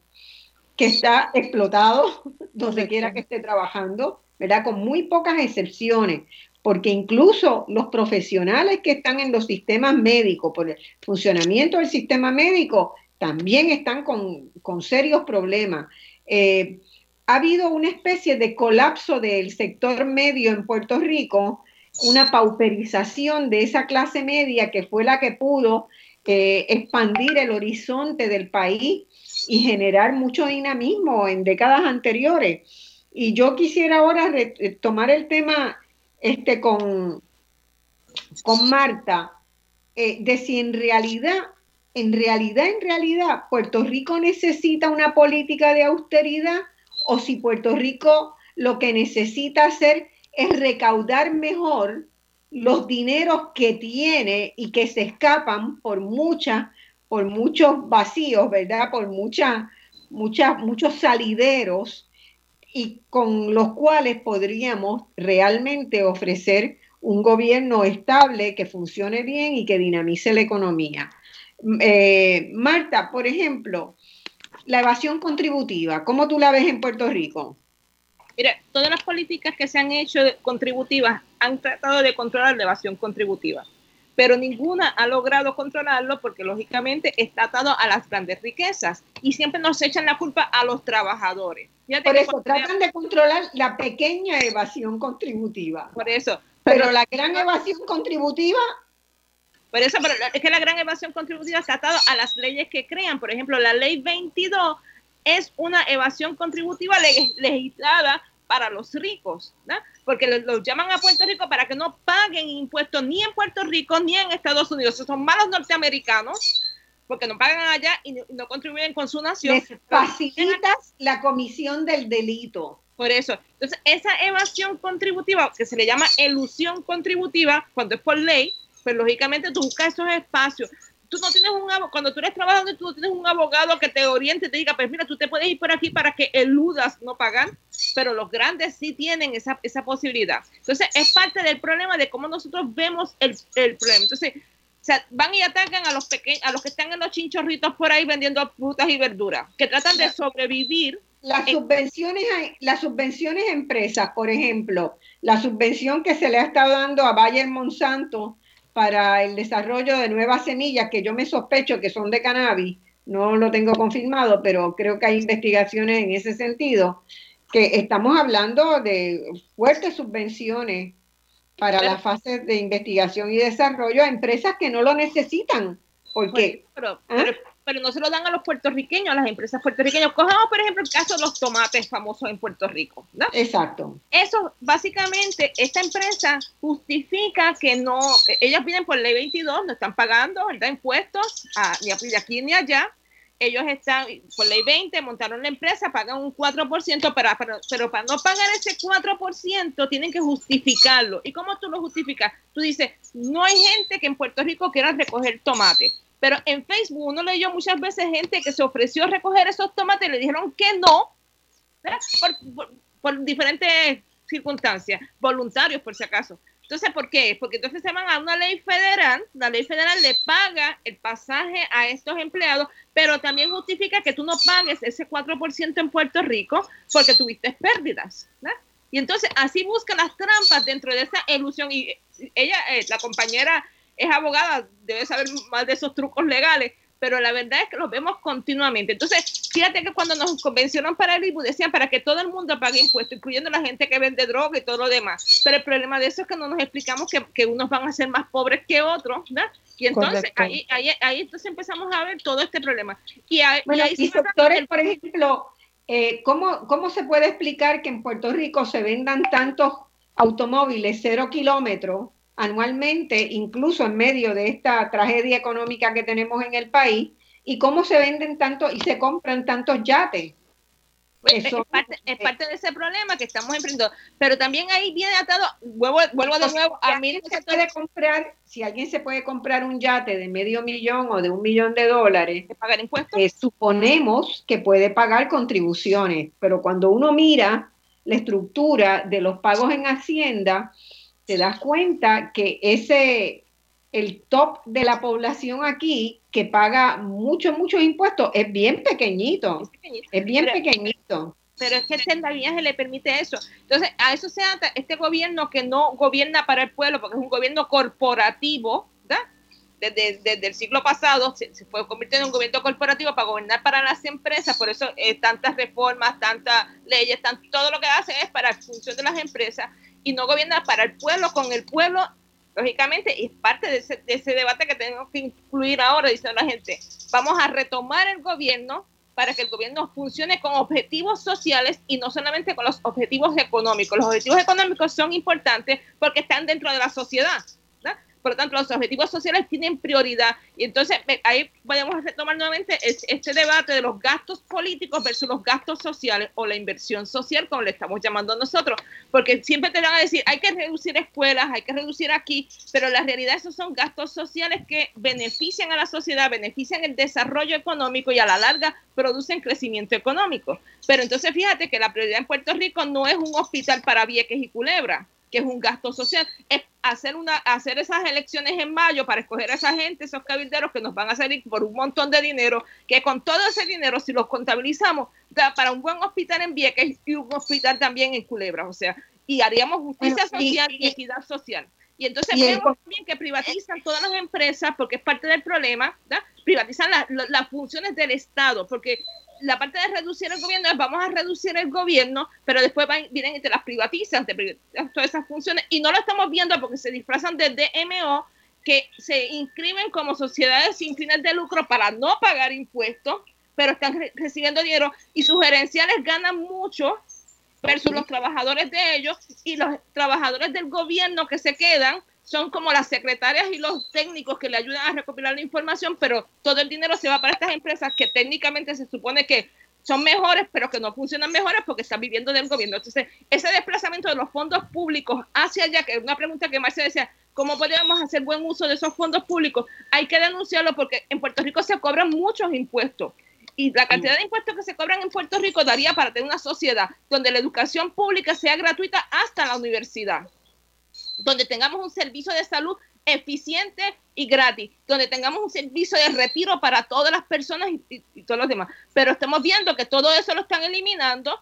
que está explotado [laughs] donde quiera que esté trabajando, ¿verdad? Con muy pocas excepciones, porque incluso los profesionales que están en los sistemas médicos, por el funcionamiento del sistema médico, también están con, serios problemas. Eh, ha habido una especie de colapso del sector medio en Puerto Rico, una pauperización de esa clase media que fue la que pudo eh, expandir el horizonte del país y generar mucho dinamismo en décadas anteriores. Y yo quisiera ahora tomar el tema este, con, con Marta, eh, de si en realidad, en realidad, en realidad, Puerto Rico necesita una política de austeridad o si Puerto Rico lo que necesita hacer es recaudar mejor los dineros que tiene y que se escapan por muchas, por muchos vacíos, ¿verdad? Por muchas, muchas, muchos salideros y con los cuales podríamos realmente ofrecer un gobierno estable que funcione bien y que dinamice la economía. Eh, Marta, por ejemplo, la evasión contributiva, ¿cómo tú la ves en Puerto Rico? Mira, todas las políticas que se han hecho contributivas han tratado de controlar la evasión contributiva, pero ninguna ha logrado controlarlo porque lógicamente está atado a las grandes riquezas y siempre nos echan la culpa a los trabajadores. Por eso tratan de controlar la pequeña evasión contributiva. Por eso. Pero, la gran evasión contributiva por eso es que la gran evasión contributiva está atado a las leyes que crean. Por ejemplo, la ley 22 es una evasión contributiva legislada para los ricos, ¿no? porque los, llaman a Puerto Rico para que no paguen impuestos ni en Puerto Rico ni en Estados Unidos. son malos norteamericanos porque no pagan allá y no, contribuyen con su nación. facilitas la comisión del delito. Por eso. Entonces, esa evasión contributiva, que se le llama elusión contributiva, cuando es por ley, pues lógicamente tú buscas esos espacios. Tú no tienes un abogado, cuando tú eres trabajador, tú no tienes un abogado que te oriente y te diga, pues mira, tú te puedes ir por aquí para que eludas no pagan, pero los grandes sí tienen esa, esa posibilidad. Entonces, es parte del problema de cómo nosotros vemos el, el problema. Entonces, o sea, van y atacan a los pequeños, a los que están en los chinchorritos por ahí vendiendo frutas y verduras, que tratan de sobrevivir. Las subvenciones, las subvenciones a empresas, por ejemplo, la subvención que se le ha estado dando a Bayer Monsanto para el desarrollo de nuevas semillas, que yo me sospecho que son de cannabis, no lo tengo confirmado, pero creo que hay investigaciones en ese sentido, que estamos hablando de fuertes subvenciones para las fases de investigación y desarrollo a empresas que no lo necesitan. Porque, ¿Ah? pero, pero, no se lo dan a los puertorriqueños, a las empresas puertorriqueñas. Cojamos, por ejemplo, el caso de los tomates famosos en Puerto Rico. ¿no? Exacto. Eso, básicamente, esta empresa justifica que no, ellas vienen por ley 22, no están pagando ¿verdad? impuestos a, ni aquí ni allá, ellos están, por ley 20, montaron la empresa, pagan un 4%, pero, pero, para no pagar ese 4% tienen que justificarlo. ¿Y cómo tú lo justificas? Tú dices, no hay gente que en Puerto Rico quiera recoger tomate. Pero en Facebook uno leyó muchas veces gente que se ofreció a recoger esos tomates le dijeron que no, por, por diferentes circunstancias, voluntarios por si acaso. Entonces, ¿por qué? Porque entonces se van a una ley federal, la ley federal le paga el pasaje a estos empleados, pero también justifica que tú no pagues ese 4% en Puerto Rico porque tuviste pérdidas. Y entonces así buscan las trampas dentro de esa ilusión. Y ella, eh, la compañera, es abogada, debe saber más de esos trucos legales pero la verdad es que los vemos continuamente. Entonces, fíjate que cuando nos convencionaron para el IBU decían para que todo el mundo pague impuestos, incluyendo la gente que vende droga y todo lo demás. Pero el problema de eso es que no nos explicamos que, que unos van a ser más pobres que otros, ¿verdad? Y entonces ahí, ahí, ahí, entonces empezamos a ver todo este problema. Y, ahí, bueno, y, sectores, por ejemplo, eh, ¿cómo, ¿cómo se puede explicar que en Puerto Rico se vendan tantos automóviles cero kilómetros anualmente, incluso en medio de esta tragedia económica que tenemos en el país, y cómo se venden tantos y se compran tantos yates. Pues, es, parte, de ese problema que estamos enfrentando. Pero también ahí viene atado, vuelvo, vuelvo de nuevo a mí. Se puede comprar, si alguien se puede comprar un yate de medio millón o de un millón de dólares, pagar impuestos? Eh, suponemos que puede pagar contribuciones, pero cuando uno mira la estructura de los pagos en Hacienda, te das cuenta que ese, el top de la población aquí, que paga muchos, muchos impuestos, es bien pequeñito. Es, bien pequeñito. Pero es que este se le permite eso. Entonces, a eso se ata este gobierno que no gobierna para el pueblo, porque es un gobierno corporativo, ¿verdad? desde, el siglo pasado se, fue convirtiendo en un gobierno corporativo para gobernar para las empresas, por eso eh, tantas reformas, tantas leyes, todo lo que hace es para la función de las empresas y no gobierna para el pueblo, con el pueblo, lógicamente, y es parte de ese, de ese debate que tenemos que incluir ahora, dice la gente, vamos a retomar el gobierno para que el gobierno funcione con objetivos sociales y no solamente con los objetivos económicos. Los objetivos económicos son importantes porque están dentro de la sociedad por lo tanto los objetivos sociales tienen prioridad. Y entonces ahí podemos retomar nuevamente este debate de los gastos políticos versus los gastos sociales o la inversión social, como le estamos llamando nosotros, porque siempre te van a decir, hay que reducir escuelas, hay que reducir aquí, pero la realidad esos son gastos sociales que benefician a la sociedad, benefician el desarrollo económico y a la larga producen crecimiento económico. Pero entonces fíjate que la prioridad en Puerto Rico no es un hospital para Vieques y Culebra, que es un gasto social, es hacer, una, hacer esas elecciones en mayo para escoger a esa gente, esos cabilderos que nos van a salir por un montón de dinero, que con todo ese dinero, si los contabilizamos, da para un buen hospital en Vieques y un hospital también en Culebra, o sea, y haríamos justicia social y, equidad social. Y entonces vemos también que privatizan todas las empresas, porque es parte del problema, privatizan las funciones del Estado, porque la parte de reducir el gobierno es vamos a reducir el gobierno, pero después vienen y te las privatizan, te privatizan todas esas funciones y no lo estamos viendo porque se disfrazan de DMO que se inscriben como sociedades sin fines de lucro para no pagar impuestos, pero están recibiendo dinero y sus gerenciales ganan mucho versus los trabajadores de ellos y los trabajadores del gobierno que se quedan son como las secretarias y los técnicos que le ayudan a recopilar la información, pero todo el dinero se va para estas empresas que técnicamente se supone que son mejores, pero que no funcionan mejores porque están viviendo del gobierno. Entonces, ese desplazamiento de los fondos públicos hacia allá, que es una pregunta que Marcia decía, ¿cómo podríamos hacer buen uso de esos fondos públicos? Hay que denunciarlo porque en Puerto Rico se cobran muchos impuestos. Y la cantidad de impuestos que se cobran en Puerto Rico daría para tener una sociedad donde la educación pública sea gratuita hasta la universidad donde tengamos un servicio de salud eficiente y gratis, donde tengamos un servicio de retiro para todas las personas y, todos los demás. Pero estamos viendo que todo eso lo están eliminando,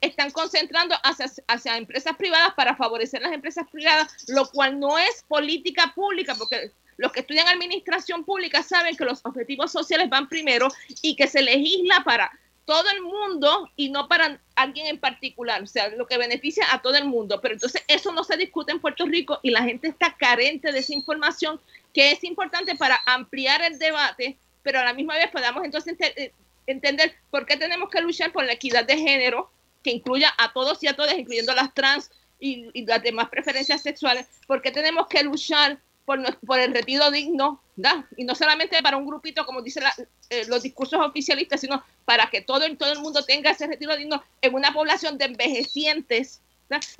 están concentrando hacia, hacia empresas privadas para favorecer las empresas privadas, lo cual no es política pública, porque los que estudian administración pública saben que los objetivos sociales van primero y que se legisla para todo el mundo y no para alguien en particular, o sea, lo que beneficia a todo el mundo. Pero entonces eso no se discute en Puerto Rico y la gente está carente de esa información que es importante para ampliar el debate, pero a la misma vez podamos entonces eh, entender por qué tenemos que luchar por la equidad de género, que incluya a todos y a todas, incluyendo las trans y, y las demás preferencias sexuales, por qué tenemos que luchar por, el retiro digno, y no solamente para un grupito, como dicen eh, los discursos oficialistas, sino para que todo, todo el mundo tenga ese retiro digno en una población de envejecientes,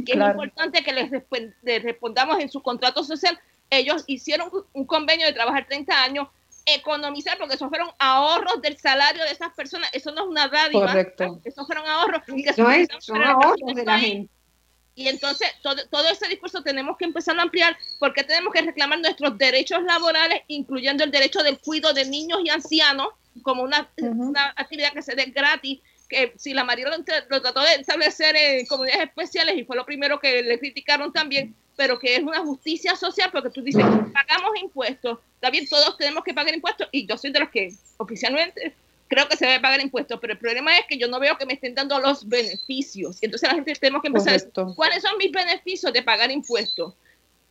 que es importante que les, respondamos en su contrato social. Ellos hicieron un convenio de trabajar 30 años, economizar, porque esos fueron ahorros del salario de esas personas, eso no es una dádiva, Correcto. esos fueron ahorros. Que son ahorros de la gente y entonces todo, todo, ese discurso tenemos que empezar a ampliar porque tenemos que reclamar nuestros derechos laborales, incluyendo el derecho del cuidado de niños y ancianos, como una, una actividad que se dé gratis, que si la María lo, trató de establecer en comunidades especiales y fue lo primero que le criticaron también, pero que es una justicia social porque tú dices, pagamos impuestos, también todos tenemos que pagar impuestos y yo soy de los que oficialmente creo que se debe pagar impuestos, pero el problema es que yo no veo que me estén dando los beneficios. Y entonces la gente tenemos que empezar a decir, ¿cuáles son mis beneficios de pagar impuestos?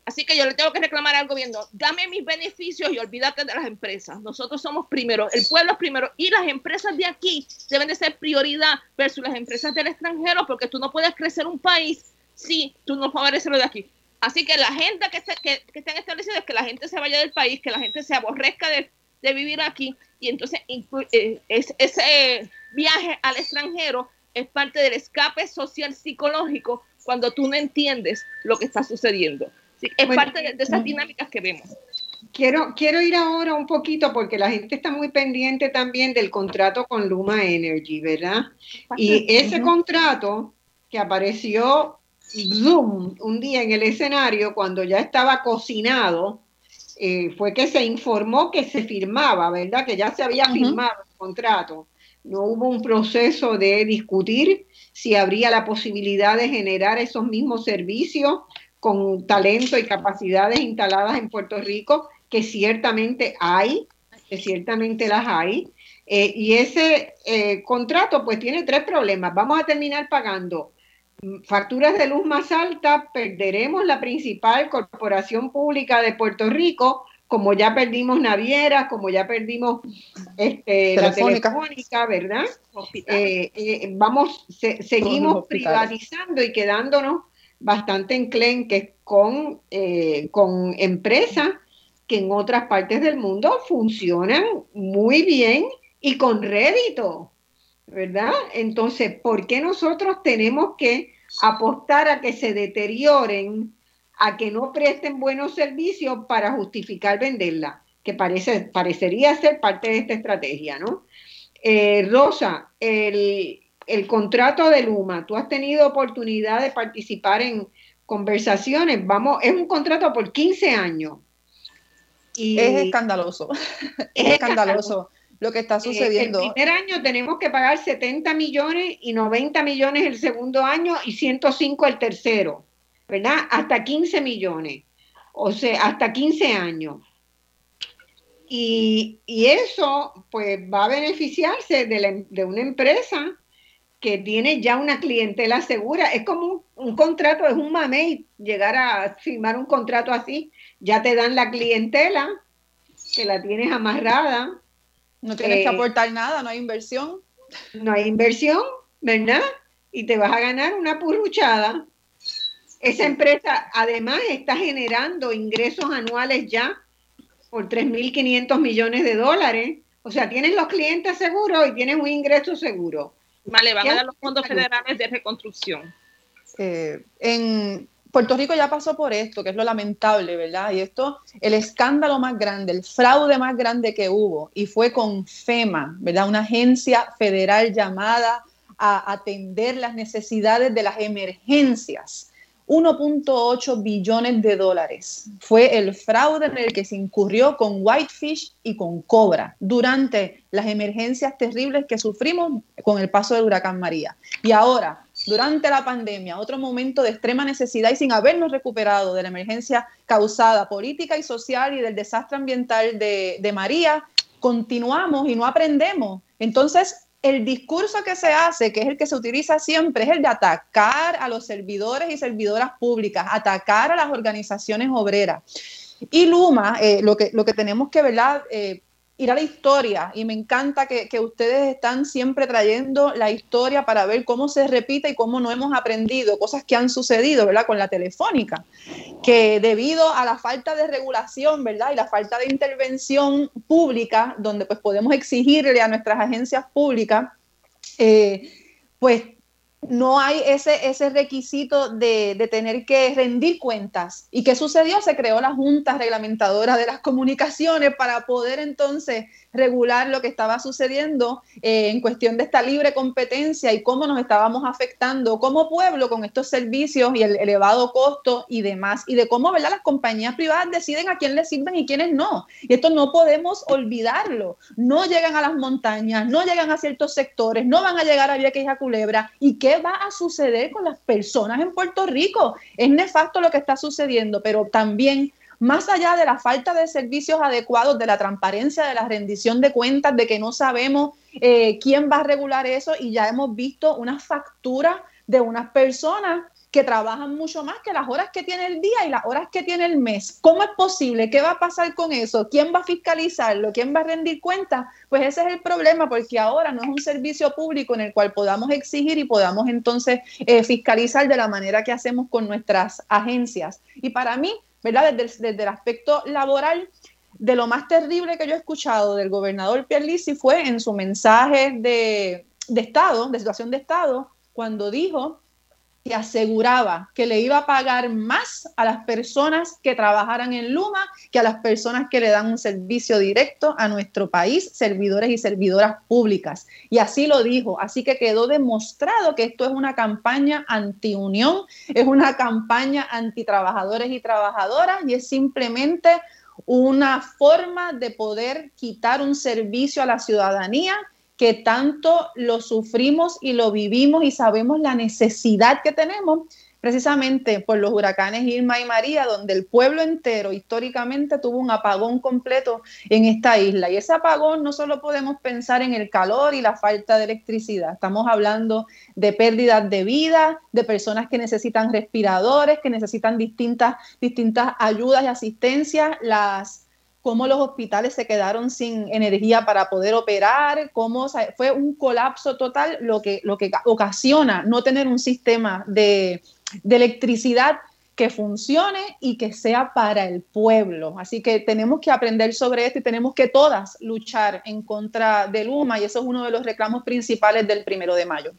Así que yo le tengo que reclamar al gobierno, dame mis beneficios y olvídate de las empresas. Nosotros somos primero, el pueblo es primero y las empresas de aquí deben de ser prioridad versus las empresas del extranjero porque tú no puedes crecer un país si tú no favoreces lo de aquí. Así que la agenda que, está, que, que están establecidas es que la gente se vaya del país, que la gente se aborrezca de, de vivir aquí y entonces eh, ese viaje al extranjero es parte del escape social psicológico cuando tú no entiendes lo que está sucediendo. es parte de, esas dinámicas que vemos. Quiero, quiero ir ahora un poquito porque la gente está muy pendiente también del contrato con Luma Energy, ¿verdad? Y ese contrato que apareció un día en el escenario cuando ya estaba cocinado, eh, fue que se informó que se firmaba, ¿verdad? Que ya se había firmado el contrato. No hubo un proceso de discutir si habría la posibilidad de generar esos mismos servicios con talento y capacidades instaladas en Puerto Rico, que ciertamente hay, que ciertamente las hay. Eh, y ese eh, contrato pues tiene tres problemas. Vamos a terminar pagando facturas de luz más altas, perderemos la principal corporación pública de Puerto Rico, como ya perdimos navieras, como ya perdimos este, la telefónica, ¿verdad? Eh, eh, vamos, seguimos privatizando y quedándonos bastante enclenques con, eh, con empresas que en otras partes del mundo funcionan muy bien y con rédito. ¿Verdad? Entonces, ¿por qué nosotros tenemos que apostar a que se deterioren, a que no presten buenos servicios para justificar venderla? Que parece, parecería ser parte de esta estrategia, ¿no? Eh, Rosa, el, contrato de Luma, tú has tenido oportunidad de participar en conversaciones, vamos, es un contrato por 15 años. Y es escandaloso, [laughs] es, escandaloso lo que está eh, sucediendo. el primer año tenemos que pagar 70 millones y 90 millones el segundo año y 105 el tercero, ¿verdad? Hasta 15 millones, o sea, hasta 15 años. Y, eso pues va a beneficiarse de, de, una empresa que tiene ya una clientela segura. Es como un, un contrato, es un mamey llegar a firmar un contrato así. Ya te dan la clientela, que la tienes amarrada, no tienes que eh, aportar nada, no hay inversión. No hay inversión, ¿verdad? Y te vas a ganar una purruchada. Esa empresa además está generando ingresos anuales ya por 3.500 millones de dólares. O sea, tienes los clientes seguros y tienes un ingreso seguro. Vale, van a dar los fondos federales de reconstrucción. Eh, en, Puerto Rico ya pasó por esto, que es lo lamentable, ¿verdad? Y esto, el escándalo más grande, el fraude más grande que hubo, y fue con FEMA, ¿verdad? Una agencia federal llamada a atender las necesidades de las emergencias. 1.8 billones de dólares. Fue el fraude en el que se incurrió con Whitefish y con Cobra durante las emergencias terribles que sufrimos con el paso del huracán María. Y ahora, durante la pandemia, otro momento de extrema necesidad y sin habernos recuperado de la emergencia causada política y social y del desastre ambiental de, María, continuamos y no aprendemos. Entonces, el discurso que se hace, que es el que se utiliza siempre, es el de atacar a los servidores y servidoras públicas, atacar a las organizaciones obreras. Y Luma, eh, lo, que, lo que tenemos que ¿verdad? Eh, ir a la historia y me encanta que, ustedes están siempre trayendo la historia para ver cómo se repite y cómo no hemos aprendido cosas que han sucedido, ¿verdad? Con la telefónica, que debido a la falta de regulación, ¿verdad? Y la falta de intervención pública, donde pues podemos exigirle a nuestras agencias públicas, eh, pues no hay ese, ese requisito de, de, tener que rendir cuentas. ¿Y qué sucedió? Se creó la Junta Reglamentadora de las Comunicaciones para poder entonces regular lo que estaba sucediendo eh, en cuestión de esta libre competencia y cómo nos estábamos afectando como pueblo con estos servicios y el elevado costo y demás, y de cómo ¿verdad? las compañías privadas deciden a quién les sirven y quiénes no. Y esto no podemos olvidarlo. No llegan a las montañas, no llegan a ciertos sectores, no van a llegar a Vieques y a Culebra. ¿Y qué va a suceder con las personas en Puerto Rico? Es nefasto lo que está sucediendo, pero también más allá de la falta de servicios adecuados, de la transparencia, de la rendición de cuentas, de que no sabemos eh, quién va a regular eso y ya hemos visto una factura de unas personas que trabajan mucho más que las horas que tiene el día y las horas que tiene el mes. ¿Cómo es posible? ¿Qué va a pasar con eso? ¿Quién va a fiscalizarlo? ¿Quién va a rendir cuentas? Pues ese es el problema, porque ahora no es un servicio público en el cual podamos exigir y podamos entonces eh, fiscalizar de la manera que hacemos con nuestras agencias. Y para mí, ¿verdad? Desde, el aspecto laboral, de lo más terrible que yo he escuchado del gobernador Pierluisi fue en su mensaje de, de Estado, de situación de Estado, cuando dijo que aseguraba que le iba a pagar más a las personas que trabajaran en Luma que a las personas que le dan un servicio directo a nuestro país, servidores y servidoras públicas. Y así lo dijo. Así que quedó demostrado que esto es una campaña anti-unión, es una campaña anti-trabajadores y trabajadoras y es simplemente una forma de poder quitar un servicio a la ciudadanía que tanto lo sufrimos y lo vivimos y sabemos la necesidad que tenemos precisamente por los huracanes Irma y María, donde el pueblo entero históricamente tuvo un apagón completo en esta isla. Y ese apagón no solo podemos pensar en el calor y la falta de electricidad, estamos hablando de pérdidas de vida, de personas que necesitan respiradores, que necesitan distintas, distintas ayudas y asistencias, las cómo los hospitales se quedaron sin energía para poder operar, cómo fue un colapso total, lo que, lo que ocasiona no tener un sistema de, de electricidad que funcione y que sea para el pueblo. Así que tenemos que aprender sobre esto y tenemos que todas luchar en contra del Luma y eso es uno de los reclamos principales del primero de mayo.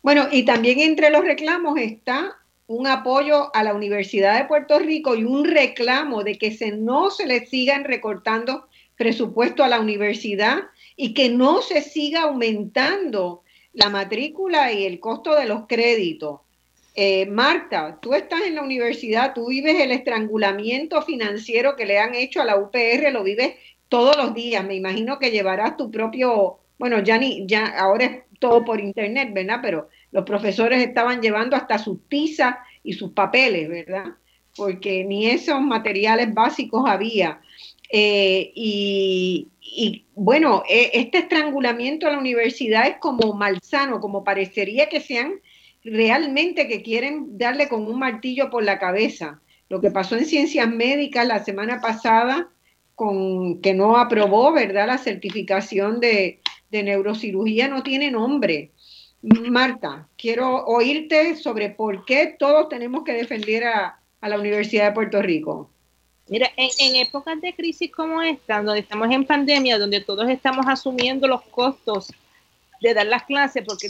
Bueno, y también entre los reclamos está un apoyo a la Universidad de Puerto Rico y un reclamo de que se, no se le sigan recortando presupuesto a la universidad y que no se siga aumentando la matrícula y el costo de los créditos. Eh, Marta, tú estás en la universidad, tú vives el estrangulamiento financiero que le han hecho a la UPR, lo vives todos los días. Me imagino que llevarás tu propio, bueno, ya ni, ya ahora es todo por internet, ¿verdad? Pero los profesores estaban llevando hasta sus tizas y sus papeles, ¿verdad? Porque ni esos materiales básicos había. Eh, y, bueno, e, este estrangulamiento a la universidad es como malsano, como parecería que sean realmente que quieren darle con un martillo por la cabeza. Lo que pasó en ciencias médicas la semana pasada, con que no aprobó, ¿verdad? La certificación de, de neurocirugía no tiene nombre. Marta, quiero oírte sobre por qué todos tenemos que defender a, la Universidad de Puerto Rico. Mira, en, épocas de crisis como esta, donde estamos en pandemia, donde todos estamos asumiendo los costos de dar las clases, porque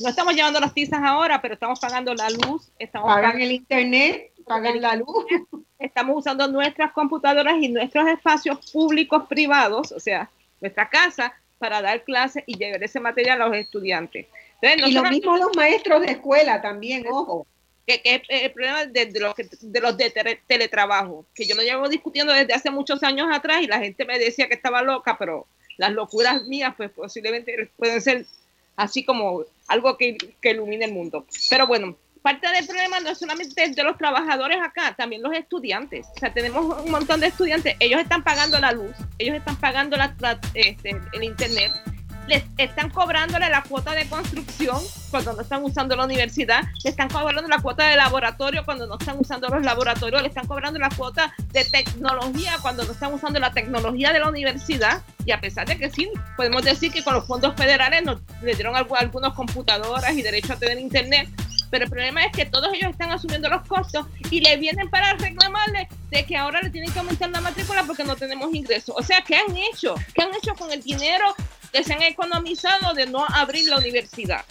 no estamos llevando las pizzas ahora, pero estamos pagando la luz, estamos pagan el internet, pagan la luz. [laughs] Estamos usando nuestras computadoras y nuestros espacios públicos privados, o sea, nuestra casa, para dar clases y llevar ese material a los estudiantes y lo mismo los maestros de escuela también, ojo. Que, es el problema de, los, de los de teletrabajo, que yo lo llevo discutiendo desde hace muchos años atrás y la gente me decía que estaba loca, pero las locuras mías pues posiblemente pueden ser así como algo que, que ilumine el mundo. Pero bueno, parte del problema no es solamente de los trabajadores acá, también los estudiantes. O sea, tenemos un montón de estudiantes, ellos están pagando la luz, ellos están pagando la, este, el internet, les están cobrándole la cuota de construcción cuando no están usando la universidad, le están cobrando la cuota de laboratorio cuando no están usando los laboratorios, le están cobrando la cuota de tecnología cuando no están usando la tecnología de la universidad. Y a pesar de que sí, podemos decir que con los fondos federales nos le dieron algunas computadoras y derecho a tener internet, pero el problema es que todos ellos están asumiendo los costos y le vienen para reclamarle de que ahora le tienen que aumentar la matrícula porque no tenemos ingresos. O sea, ¿qué han hecho? ¿Qué han hecho con el dinero se han economizado de no abrir la universidad?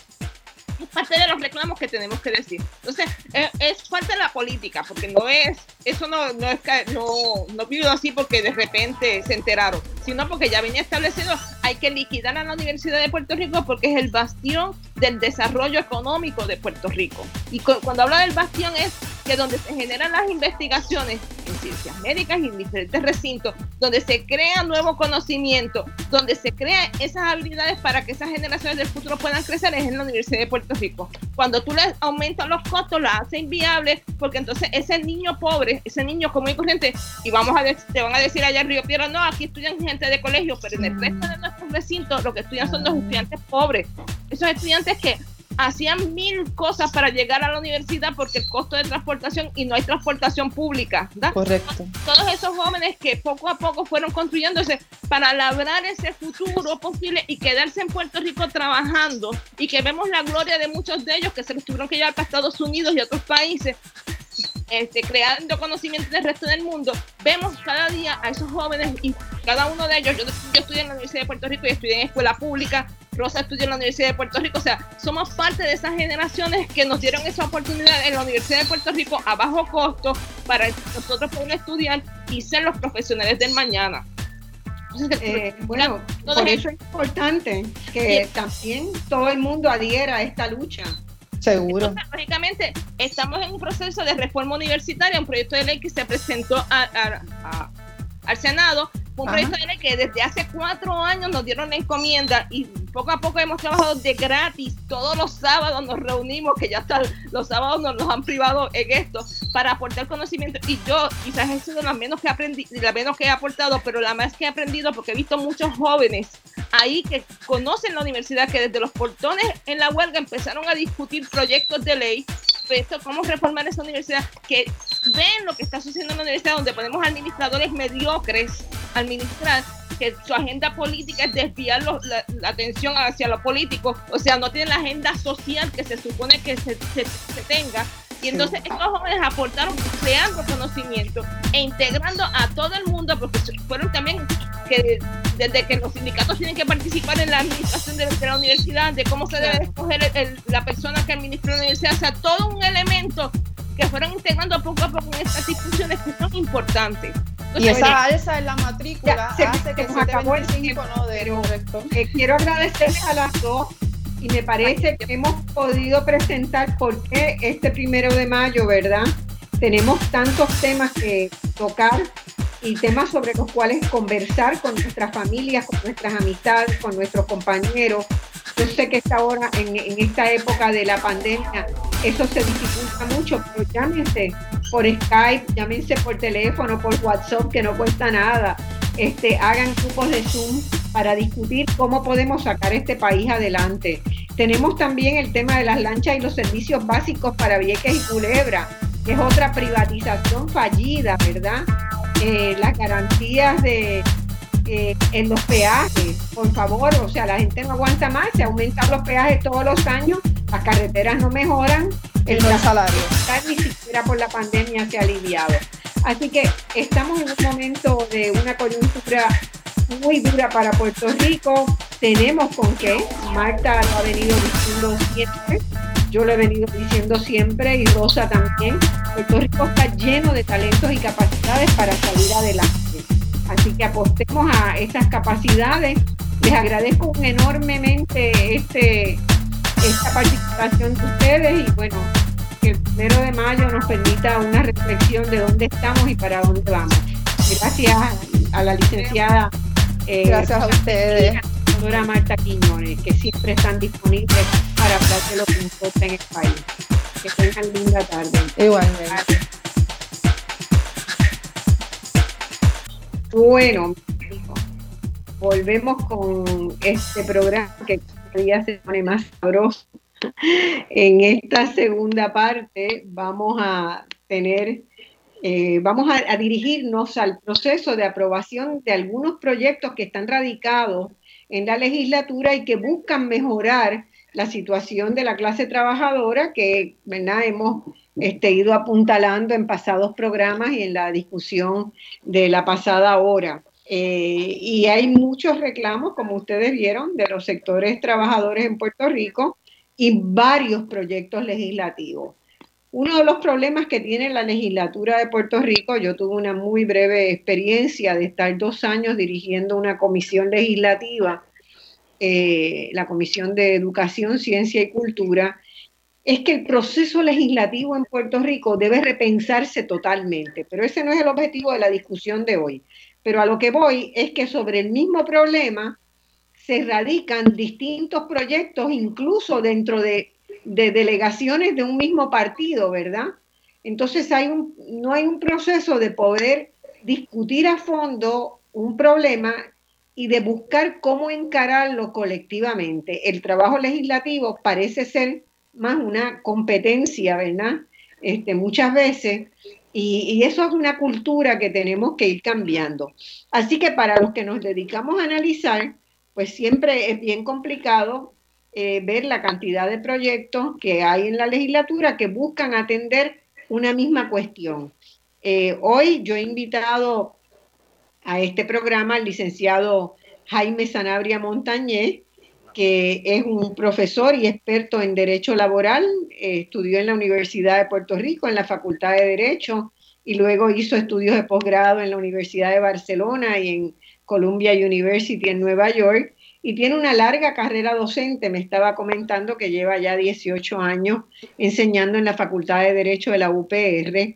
es parte de los reclamos que tenemos que decir. Entonces, es, es falta de la política, porque no es, eso no, no es no, no vivido así porque de repente se enteraron, sino porque ya venía establecido, hay que liquidar a la Universidad de Puerto Rico porque es el bastión del desarrollo económico de Puerto Rico. Y cuando habla del bastión es que donde se generan las investigaciones en ciencias médicas y en diferentes recintos, donde se crea nuevo conocimiento, donde se crean esas habilidades para que esas generaciones del futuro puedan crecer, es en la Universidad de Puerto Rico. Cuando tú les aumentas los costos, lo hace inviable, porque entonces ese niño pobre, ese niño común y corriente, y vamos a te van a decir allá en Río Piedra, no, aquí estudian gente de colegio, pero en el resto de nuestros recintos lo que estudian son los estudiantes pobres. Esos estudiantes que hacían mil cosas para llegar a la universidad porque el costo de transportación y no hay transportación pública. ¿verdad? Correcto. Todos esos jóvenes que poco a poco fueron construyéndose para labrar ese futuro posible y quedarse en Puerto Rico trabajando y que vemos la gloria de muchos de ellos que se los tuvieron que llevar para Estados Unidos y otros países este, creando conocimiento del resto del mundo, vemos cada día a esos jóvenes y cada uno de ellos, yo, yo estudié en la Universidad de Puerto Rico y estudié en escuela pública, Rosa estudió en la Universidad de Puerto Rico, o sea, somos parte de esas generaciones que nos dieron esa oportunidad en la Universidad de Puerto Rico a bajo costo para nosotros poder estudiar y ser los profesionales del mañana. Eh, bueno, por eso es importante que también todo el mundo adhiera a esta lucha. Seguro. lógicamente, estamos en un proceso de reforma universitaria, un proyecto de ley que se presentó al Senado un proyecto de ley que desde hace cuatro años nos dieron la encomienda y poco a poco hemos trabajado de gratis. Todos los sábados nos reunimos, que ya hasta los sábados nos, nos han privado en esto, para aportar conocimiento. Y yo quizás he sido la menos que aprendí, la menos que he aportado, pero la más que he aprendido porque he visto muchos jóvenes ahí que conocen la universidad, que desde los portones en la huelga empezaron a discutir proyectos de ley esto, cómo reformar esa universidad, que ven lo que está sucediendo en la universidad, donde ponemos administradores mediocres administrar, que su agenda política es desviar la, atención hacia lo político, o sea, no tienen la agenda social que se supone que se, tenga. Y entonces estos jóvenes aportaron creando conocimiento e integrando a todo el mundo, porque fueron también que desde que los sindicatos tienen que participar en la administración de, la universidad, de cómo se debe escoger la persona que administra la universidad, o sea, todo un elemento que fueron integrando poco a poco en estas discusiones que son importantes. y esa alza en la matrícula hace que se acabó el tiempo, ¿no? De, eh, quiero agradecerles a las dos y me parece que hemos podido presentar por qué este primero de mayo, ¿verdad? Tenemos tantos temas que tocar y temas sobre los cuales conversar con nuestras familias, con nuestras amistades, con nuestros compañeros. Yo sé que esta hora, en, esta época de la pandemia, eso se dificulta mucho, pero llámense por Skype, llámense por teléfono, por WhatsApp, que no cuesta nada. Este, hagan grupos de Zoom para discutir cómo podemos sacar este país adelante. Tenemos también el tema de las lanchas y los servicios básicos para Vieques y Culebra, que es otra privatización fallida, ¿verdad? Eh, las garantías de eh, en los peajes, por favor, o sea, la gente no aguanta más, se aumentan los peajes todos los años, las carreteras no mejoran, el salario ni siquiera por la pandemia se ha aliviado. Así que estamos en un momento de una coyuntura muy dura para Puerto Rico. Tenemos con qué. Marta lo ha venido diciendo siempre. Yo lo he venido diciendo siempre y Rosa también. Puerto Rico está lleno de talentos y capacidades para salir adelante. Así que apostemos a esas capacidades. Les agradezco enormemente este, esta participación de ustedes y bueno, que el primero de mayo nos permita una reflexión de dónde estamos y para dónde vamos. Gracias a la licenciada. Eh, Gracias a ustedes. Doctora Marta Quiñones, que siempre están disponibles para hablar de lo que importa en el país. Que tengan linda tarde. Igualmente. Bueno, volvemos con este programa que día se pone más sabroso. En esta segunda parte vamos a tener, eh, vamos a, dirigirnos al proceso de aprobación de algunos proyectos que están radicados en la legislatura y que buscan mejorar la situación de la clase trabajadora que ¿verdad? hemos este, ido apuntalando en pasados programas y en la discusión de la pasada hora. Eh, y hay muchos reclamos, como ustedes vieron, de los sectores trabajadores en Puerto Rico y varios proyectos legislativos. Uno de los problemas que tiene la legislatura de Puerto Rico, yo tuve una muy breve experiencia de estar dos años dirigiendo una comisión legislativa, eh, la Comisión de Educación, Ciencia y Cultura, es que el proceso legislativo en Puerto Rico debe repensarse totalmente, pero ese no es el objetivo de la discusión de hoy. Pero a lo que voy es que sobre el mismo problema se radican distintos proyectos, incluso dentro de, delegaciones de un mismo partido, ¿verdad? Entonces no hay un proceso de poder discutir a fondo un problema y de buscar cómo encararlo colectivamente. El trabajo legislativo parece ser más una competencia, ¿verdad? Este, muchas veces, y, eso es una cultura que tenemos que ir cambiando. Así que para los que nos dedicamos a analizar, pues siempre es bien complicado eh, ver la cantidad de proyectos que hay en la legislatura que buscan atender una misma cuestión. Eh, hoy yo he invitado a este programa al licenciado Jaime Sanabria Montañez, que es un profesor y experto en Derecho Laboral, eh, estudió en la Universidad de Puerto Rico, en la Facultad de Derecho, y luego hizo estudios de posgrado en la Universidad de Barcelona y en Columbia University en Nueva York, y tiene una larga carrera docente. Me estaba comentando que lleva ya 18 años enseñando en la Facultad de Derecho de la UPR.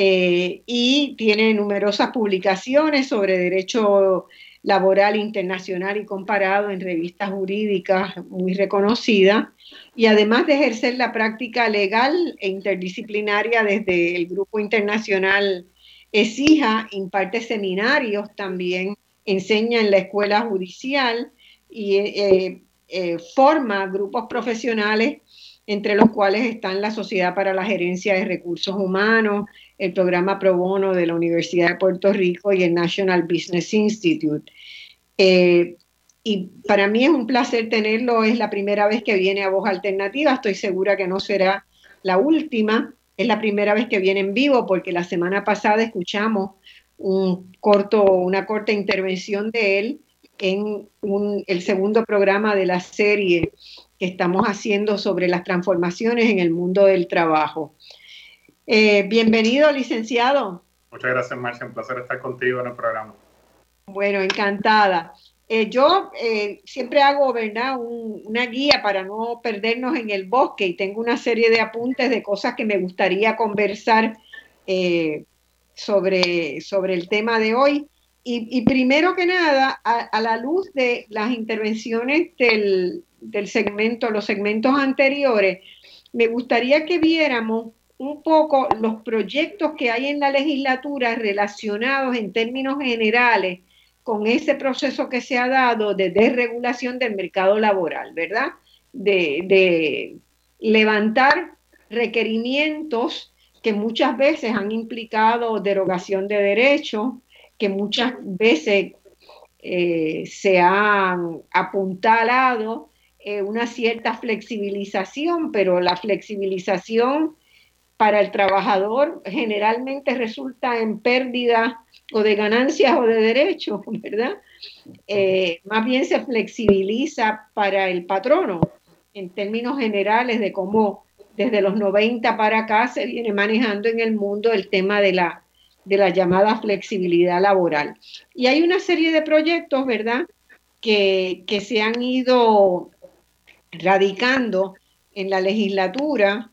Eh, y tiene numerosas publicaciones sobre derecho laboral internacional y comparado en revistas jurídicas muy reconocidas y además de ejercer la práctica legal e interdisciplinaria desde el grupo internacional ESIJA, imparte seminarios también, enseña en la escuela judicial y eh, eh, forma grupos profesionales entre los cuales están la Sociedad para la Gerencia de Recursos Humanos, el programa Pro Bono de la Universidad de Puerto Rico y el National Business Institute. Eh, y para mí es un placer tenerlo, es la primera vez que viene a Voz Alternativa, estoy segura que no será la última, es la primera vez que viene en vivo porque la semana pasada escuchamos un corto, una corta intervención de él en el segundo programa de la serie que estamos haciendo sobre las transformaciones en el mundo del trabajo. Eh, bienvenido, licenciado. Muchas gracias, Marcia. Un placer estar contigo en el programa. Bueno, encantada. Eh, yo eh, siempre hago, ¿verdad?, una guía para no perdernos en el bosque y tengo una serie de apuntes de cosas que me gustaría conversar sobre, sobre el tema de hoy. Y, primero que nada, a, la luz de las intervenciones del, segmento, los segmentos anteriores, me gustaría que viéramos un poco los proyectos que hay en la legislatura relacionados en términos generales con ese proceso que se ha dado de desregulación del mercado laboral, ¿verdad? De, levantar requerimientos que muchas veces han implicado derogación de derechos, que muchas veces eh, se han apuntalado eh, una cierta flexibilización, pero la flexibilización para el trabajador generalmente resulta en pérdida o de ganancias o de derechos, ¿verdad? Eh, más bien se flexibiliza para el patrono en términos generales de cómo desde los 90 para acá se viene manejando en el mundo el tema de la de la llamada flexibilidad laboral. Y hay una serie de proyectos, ¿verdad?, que, se han ido radicando en la legislatura.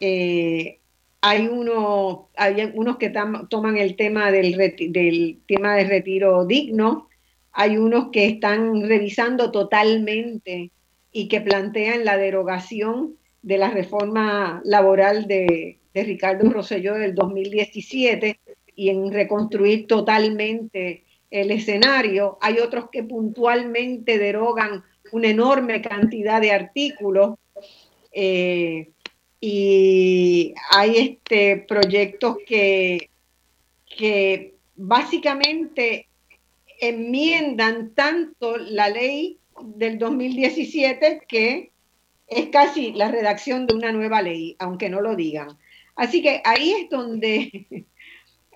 Eh, hay, uno, hay unos que toman el tema del, del tema de retiro digno, hay unos que están revisando totalmente y que plantean la derogación de la reforma laboral de, de Ricardo Rosselló del 2017 y en reconstruir totalmente el escenario. Hay otros que puntualmente derogan una enorme cantidad de artículos eh, y hay este, proyectos que, que básicamente enmiendan tanto la ley del 2017 que es casi la redacción de una nueva ley, aunque no lo digan. Así que ahí es donde [laughs]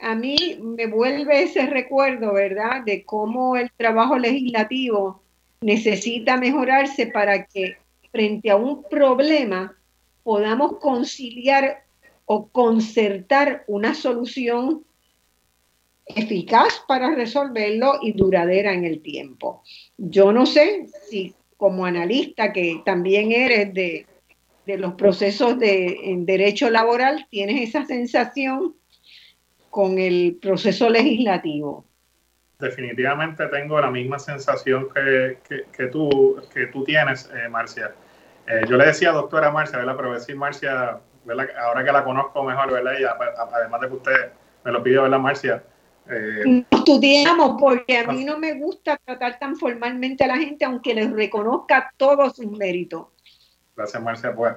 a mí me vuelve ese recuerdo, ¿verdad?, de cómo el trabajo legislativo necesita mejorarse para que frente a un problema podamos conciliar o concertar una solución eficaz para resolverlo y duradera en el tiempo. Yo no sé si como analista que también eres de, de los procesos de en derecho laboral, tienes esa sensación con el proceso legislativo? Definitivamente tengo la misma sensación que, que, tú, que tú tienes, eh, Marcia. Eh, yo le decía doctora Marcia, ¿verdad? pero decir Marcia, ahora que la conozco mejor, ¿verdad? Y además de que usted me lo pidió, ¿verdad, Marcia? Eh, estudiamos porque a mí no me gusta tratar tan formalmente a la gente, aunque les reconozca todos sus méritos. Gracias, Marcia. Pues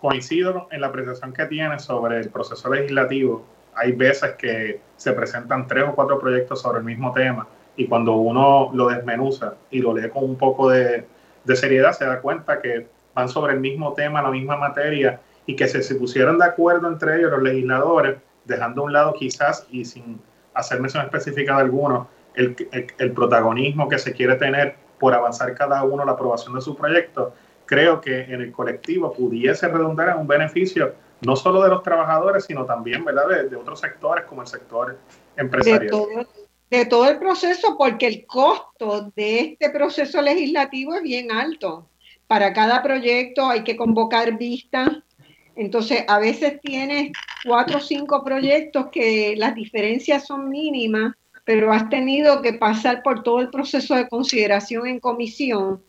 coincido en la apreciación que tiene sobre el proceso legislativo hay veces que se presentan tres o cuatro proyectos sobre el mismo tema y cuando uno lo desmenuza y lo lee con un poco de, seriedad se da cuenta que van sobre el mismo tema, la misma materia y que se pusieran de acuerdo entre ellos los legisladores, dejando a un lado quizás y sin hacer mención específica de alguno, el, el, protagonismo que se quiere tener por avanzar cada uno la aprobación de su proyecto, creo que en el colectivo pudiese redundar en un beneficio no solo de los trabajadores, sino también ¿verdad? De, otros sectores como el sector empresarial. De todo el proceso, porque el costo de este proceso legislativo es bien alto. Para cada proyecto hay que convocar vistas. Entonces, a veces tienes cuatro o cinco proyectos que las diferencias son mínimas, pero has tenido que pasar por todo el proceso de consideración en comisión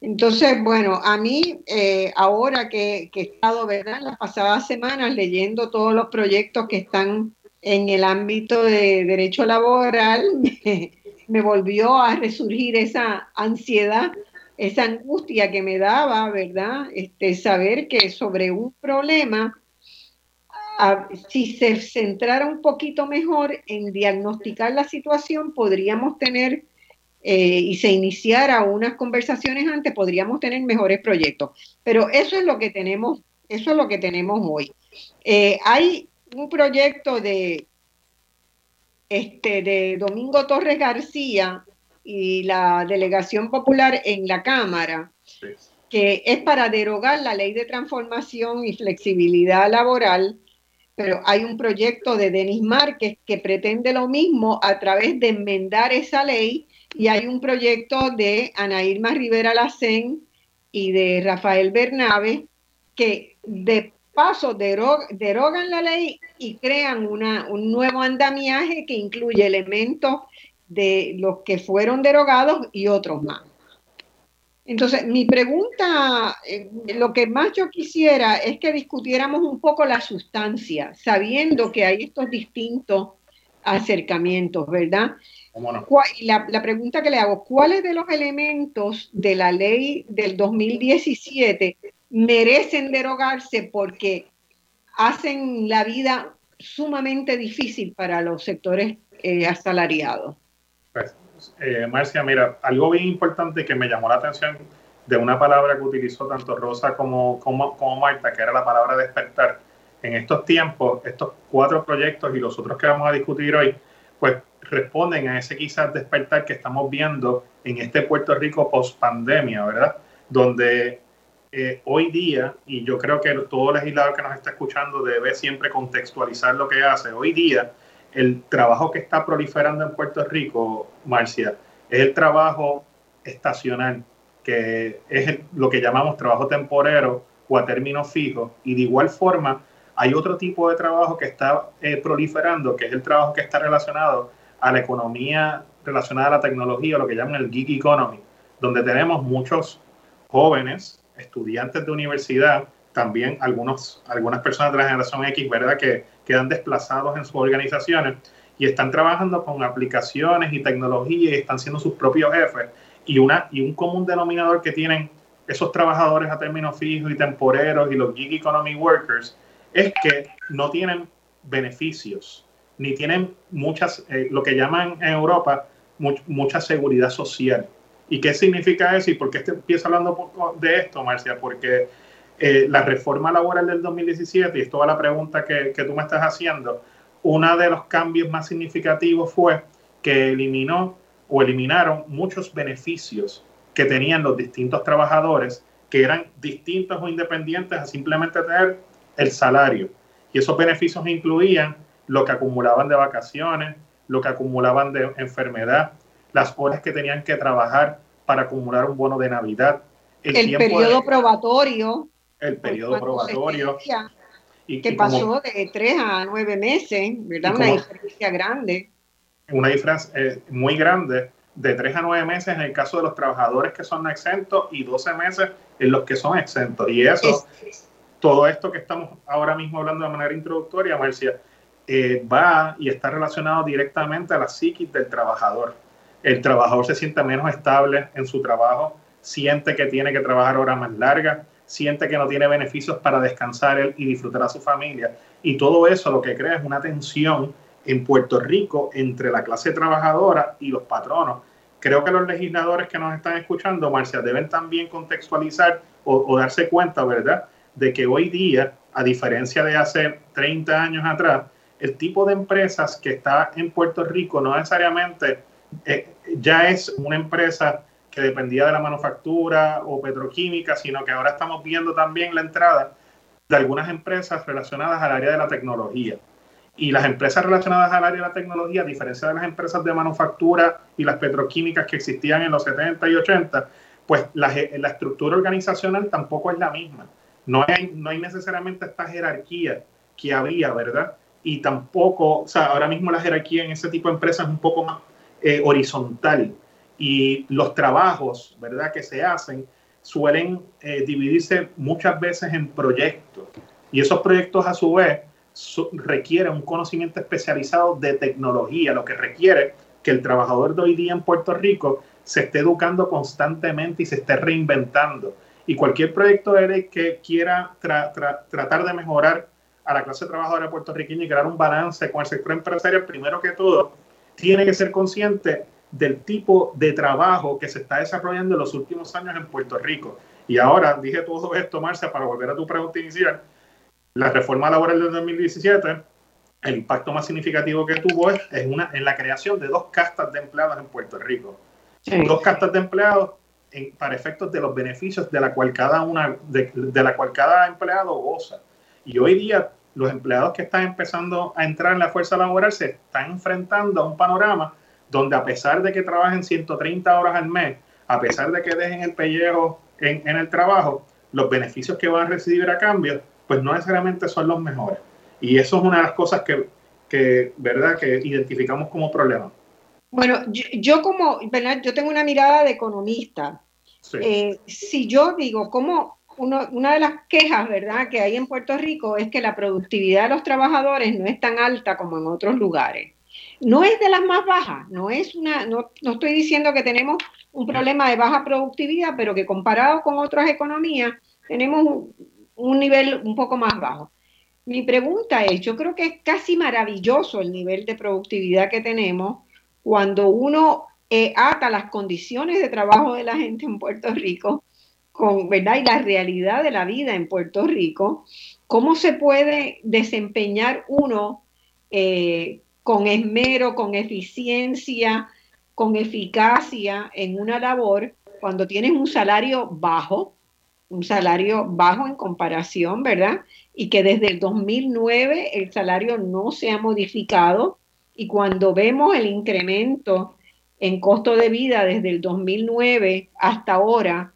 entonces, bueno, a mí, eh, ahora que, he estado, ¿verdad?, las pasadas semanas leyendo todos los proyectos que están en el ámbito de derecho laboral, [laughs] me, volvió a resurgir esa ansiedad, esa angustia que me daba, ¿verdad?, este, saber que sobre un problema, si se centrara un poquito mejor en diagnosticar la situación, podríamos tener eh, y se iniciara unas conversaciones antes, podríamos tener mejores proyectos. Pero eso es lo que tenemos, eso es lo que tenemos hoy. Eh, hay un proyecto de, este, de Domingo Torres García y la Delegación Popular en la Cámara, que es para derogar la ley de transformación y flexibilidad laboral, pero hay un proyecto de Denis Márquez que pretende lo mismo a través de enmendar esa ley y hay un proyecto de Ana Irma Rivera Lacén y de Rafael Bernabe que de paso derogan la ley y crean una, un nuevo andamiaje que incluye elementos de los que fueron derogados y otros más. Entonces, mi pregunta, eh, lo que más yo quisiera es que discutiéramos un poco la sustancia, sabiendo que hay estos distintos acercamientos, ¿verdad? La, la, pregunta que le hago, ¿cuáles de los elementos de la ley del 2017 merecen derogarse porque hacen la vida sumamente difícil para los sectores eh, asalariados? Eh, Marcia, mira, algo bien importante que me llamó la atención de una palabra que utilizó tanto Rosa como, como, como Marta, que era la palabra despertar. En estos tiempos, estos cuatro proyectos y los otros que vamos a discutir hoy, pues responden a ese quizás despertar que estamos viendo en este Puerto Rico post pandemia, ¿verdad? Donde eh, hoy día, y yo creo que todo legislador que nos está escuchando debe siempre contextualizar lo que hace, hoy día el trabajo que está proliferando en Puerto Rico, Marcia, es el trabajo estacional, que es lo que llamamos trabajo temporero o a término fijo, y de igual forma hay otro tipo de trabajo que está eh, proliferando, que es el trabajo que está relacionado a la economía relacionada a la tecnología, lo que llaman el gig economy, donde tenemos muchos jóvenes, estudiantes de universidad, también algunos, algunas personas de la generación X, ¿verdad?, que quedan desplazados en sus organizaciones y están trabajando con aplicaciones y tecnología y están siendo sus propios jefes. Y, una, y un común denominador que tienen esos trabajadores a término fijo y temporeros y los gig economy workers es que no tienen beneficios, ni tienen muchas, eh, lo que llaman en Europa, mucha seguridad social. ¿Y qué significa eso? ¿Y por qué te empiezo hablando de esto, Marcia? Porque eh, la reforma laboral del 2017, y es toda la pregunta que, que tú me estás haciendo, uno de los cambios más significativos fue que eliminó o eliminaron muchos beneficios que tenían los distintos trabajadores que eran distintos o independientes a simplemente tener el salario. Y esos beneficios incluían lo que acumulaban de vacaciones, lo que acumulaban de enfermedad, las horas que tenían que trabajar para acumular un bono de Navidad. El, periodo probatorio. El periodo probatorio. Y, que pasó de tres a nueve meses, ¿verdad? Una diferencia grande. Una diferencia eh, muy grande, de tres a nueve meses en el caso de los trabajadores que son exentos y 12 meses en los que son exentos. Y eso todo esto que estamos ahora mismo hablando de manera introductoria, Marcia, eh, va y está relacionado directamente a la psiquis del trabajador. El trabajador se siente menos estable en su trabajo, siente que tiene que trabajar horas más largas, siente que no tiene beneficios para descansar y disfrutar a su familia. Y todo eso lo que crea es una tensión en Puerto Rico entre la clase trabajadora y los patronos. Creo que los legisladores que nos están escuchando, Marcia, deben también contextualizar o, o darse cuenta, ¿verdad?, de que hoy día, a diferencia de hace 30 años atrás, el tipo de empresas que está en Puerto Rico no necesariamente eh, ya es una empresa que dependía de la manufactura o petroquímica, sino que ahora estamos viendo también la entrada de algunas empresas relacionadas al área de la tecnología. Y las empresas relacionadas al área de la tecnología, a diferencia de las empresas de manufactura y las petroquímicas que existían en los 70 y 80, pues la, estructura organizacional tampoco es la misma. No hay, no hay necesariamente esta jerarquía que había, ¿verdad? Y tampoco, o sea, ahora mismo la jerarquía en ese tipo de empresas es un poco más eh, horizontal y los trabajos, ¿verdad?, que se hacen suelen eh, dividirse muchas veces en proyectos y esos proyectos a su vez requieren un conocimiento especializado de tecnología, lo que requiere que el trabajador de hoy día en Puerto Rico se esté educando constantemente y se esté reinventando. Y cualquier proyecto que quiera tratar de mejorar a la clase trabajadora puertorriqueña y crear un balance con el sector empresarial, primero que todo, tiene que ser consciente del tipo de trabajo que se está desarrollando en los últimos años en Puerto Rico. Y ahora dije todo esto, Marcia, para volver a tu pregunta inicial. La reforma laboral del 2017, el impacto más significativo que tuvo es, una, en la creación de dos castas de empleados en Puerto Rico. Dos castas de empleados para efectos de los beneficios de la cual cada una de, de la cual cada empleado goza. Y hoy día los empleados que están empezando a entrar en la fuerza laboral se están enfrentando a un panorama donde a pesar de que trabajen 130 horas al mes, a pesar de que dejen el pellejo en, el trabajo, los beneficios que van a recibir a cambio, pues no necesariamente son los mejores. Y eso es una de las cosas que, ¿verdad?, que identificamos como problema. Bueno, yo, como, ¿verdad? Yo tengo una mirada de economista. Eh, si yo digo, ¿cómo una de las quejas, ¿verdad?, que hay en Puerto Rico es que la productividad de los trabajadores no es tan alta como en otros lugares. No es de las más bajas, no es una, no, estoy diciendo que tenemos un problema de baja productividad, pero que comparado con otras economías tenemos un, un nivel un poco más bajo. Mi pregunta es, yo creo que es casi maravilloso el nivel de productividad que tenemos cuando uno eh, ata las condiciones de trabajo de la gente en Puerto Rico con, ¿verdad? Y la realidad de la vida en Puerto Rico, cómo se puede desempeñar uno eh, con esmero, con eficiencia, con eficacia en una labor cuando tienes un salario bajo, un salario bajo en comparación, ¿verdad? Y que desde el 2009 el salario no se ha modificado y cuando vemos el incremento en costo de vida desde el 2009 hasta ahora,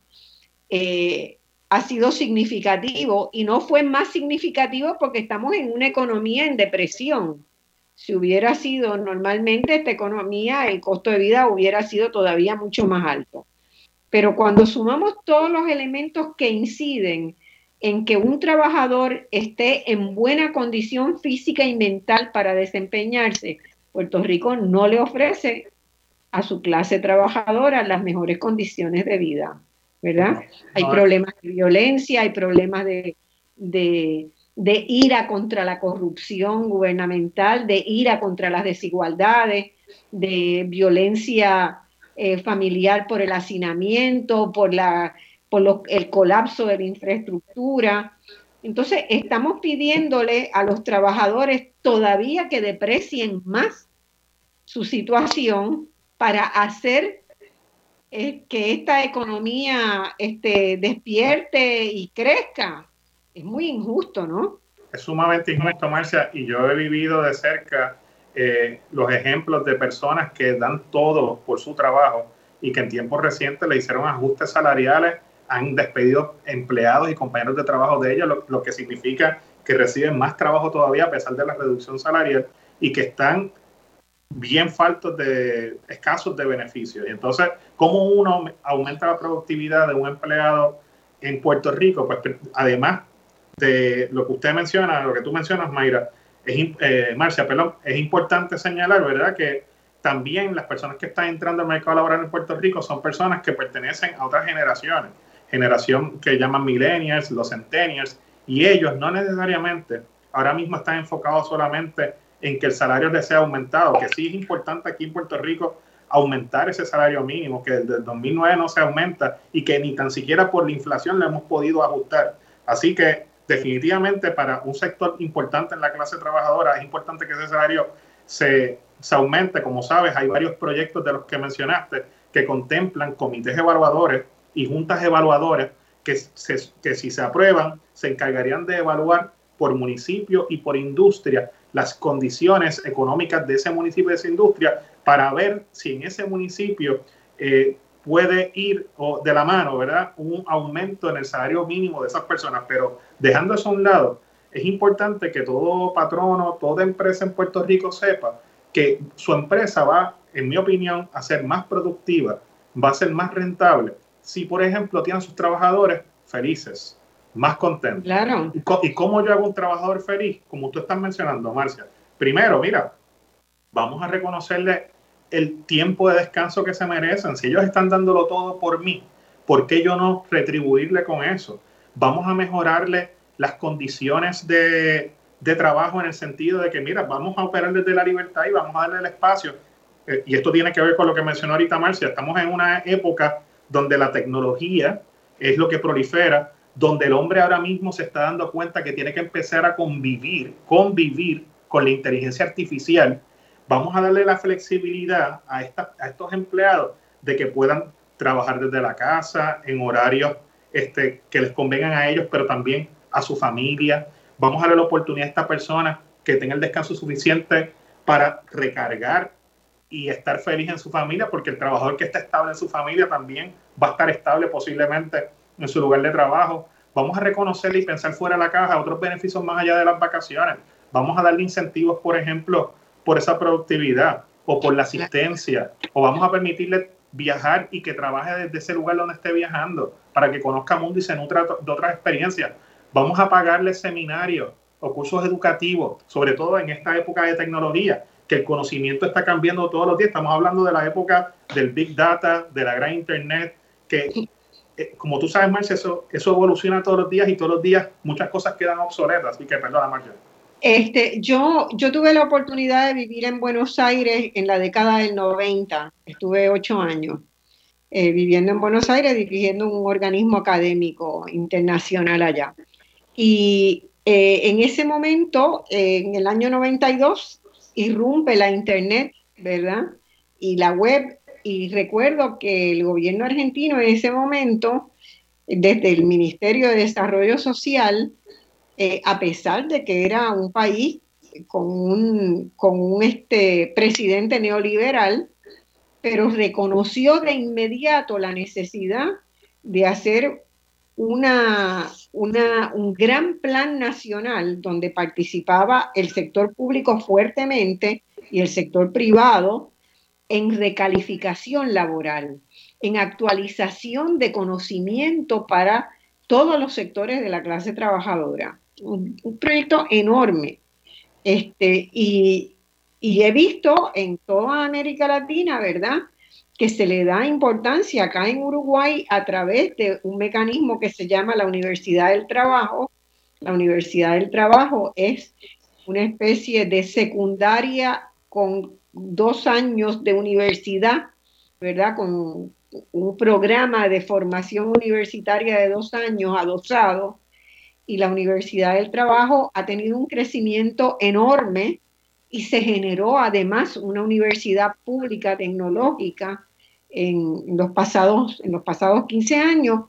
eh, ha sido significativo y no fue más significativo porque estamos en una economía en depresión. Si hubiera sido normalmente esta economía, el costo de vida hubiera sido todavía mucho más alto. Pero cuando sumamos todos los elementos que inciden en que un trabajador esté en buena condición física y mental para desempeñarse, Puerto Rico no le ofrece a su clase trabajadora las mejores condiciones de vida. ¿verdad? Hay problemas de violencia, hay problemas de, ira contra la corrupción gubernamental, de ira contra las desigualdades, de violencia eh, familiar por el hacinamiento, por, la, por el colapso de la infraestructura. Entonces, estamos pidiéndole a los trabajadores todavía que deprecien más su situación para hacer que esta economía este, despierte y crezca. Es muy injusto, ¿no? Es sumamente injusto, Marcia, y yo he vivido de cerca eh, los ejemplos de personas que dan todo por su trabajo y que en tiempos recientes le hicieron ajustes salariales, han despedido empleados y compañeros de trabajo de ellos, lo, que significa que reciben más trabajo todavía a pesar de la reducción salarial y que están bien faltos de, escasos de beneficios. Y entonces, ¿cómo uno aumenta la productividad de un empleado en Puerto Rico? Pues además de lo que usted menciona, lo que tú mencionas, Mayra, es, eh, Marcia, perdón, es importante señalar, ¿verdad?, que también las personas que están entrando al mercado laboral en Puerto Rico son personas que pertenecen a otras generaciones, generación que llaman millennials, los centennials, y ellos no necesariamente ahora mismo están enfocados solamente en que el salario les sea aumentado, que sí es importante aquí en Puerto Rico aumentar ese salario mínimo, que desde el 2009 no se aumenta y que ni tan siquiera por la inflación le hemos podido ajustar. Así que definitivamente para un sector importante en la clase trabajadora es importante que ese salario se, se aumente. Como sabes, hay varios proyectos de los que mencionaste que contemplan comités evaluadores y juntas evaluadoras que, que si se aprueban se encargarían de evaluar por municipio y por industria las condiciones económicas de ese municipio y de esa industria para ver si en ese municipio eh, puede ir o de la mano, ¿verdad? Un aumento en el salario mínimo de esas personas. Pero dejando eso a un lado, es importante que todo patrono, toda empresa en Puerto Rico sepa que su empresa va, en mi opinión, a ser más productiva, va a ser más rentable si, por ejemplo, tiene a sus trabajadores felices, más contentos. Claro. ¿Y cómo yo hago un trabajador feliz? Como tú estás mencionando, Marcia. Primero, mira, vamos a reconocerle el tiempo de descanso que se merecen. Si ellos están dándolo todo por mí, ¿por qué yo no retribuirle con eso? Vamos a mejorarle las condiciones de, de trabajo en el sentido de que, mira, vamos a operar desde la libertad y vamos a darle el espacio. Eh, y esto tiene que ver con lo que mencionó ahorita Marcia. Estamos en una época donde la tecnología es lo que prolifera, donde el hombre ahora mismo se está dando cuenta que tiene que empezar a convivir, convivir con la inteligencia artificial vamos a darle la flexibilidad a, a estos empleados de que puedan trabajar desde la casa en horarios este, que les convengan a ellos, pero también a su familia. Vamos a darle la oportunidad a esta persona que tenga el descanso suficiente para recargar y estar feliz en su familia, porque el trabajador que está estable en su familia también va a estar estable posiblemente en su lugar de trabajo. Vamos a reconocerle y pensar fuera de la caja otros beneficios más allá de las vacaciones. Vamos a darle incentivos, por ejemplo, por esa productividad o por la asistencia, o vamos a permitirle viajar y que trabaje desde ese lugar donde esté viajando para que conozca mundo y se nutra de otras experiencias. Vamos a pagarle seminarios o cursos educativos, sobre todo en esta época de tecnología, que el conocimiento está cambiando todos los días. Estamos hablando de la época del Big Data, de la gran Internet, que eh, como tú sabes, Marcia, eso, eso evoluciona todos los días y todos los días muchas cosas quedan obsoletas. Así que perdona, Marcia. Este, yo, yo tuve la oportunidad de vivir en Buenos Aires en la década del 90. Estuve ocho años eh, viviendo en Buenos Aires, dirigiendo un organismo académico internacional allá. Y eh, en ese momento, en el año 92, irrumpe la Internet, ¿verdad? Y la web. Y recuerdo que el gobierno argentino en ese momento, desde el Ministerio de Desarrollo Social, eh, a pesar de que era un país con un, con un este, presidente neoliberal, pero reconoció de inmediato la necesidad de hacer una, una, un gran plan nacional donde participaba el sector público fuertemente y el sector privado en recalificación laboral, en actualización de conocimiento para todos los sectores de la clase trabajadora un, proyecto enorme. Este, y, he visto en toda América Latina, ¿verdad? Que se le da importancia acá en Uruguay a través de un mecanismo que se llama la Universidad del Trabajo. La Universidad del Trabajo es una especie de secundaria con dos años de universidad, ¿verdad? Con un programa de formación universitaria de dos años adosado y la Universidad del Trabajo ha tenido un crecimiento enorme y se generó además una universidad pública tecnológica en los pasados, en los pasados 15 años.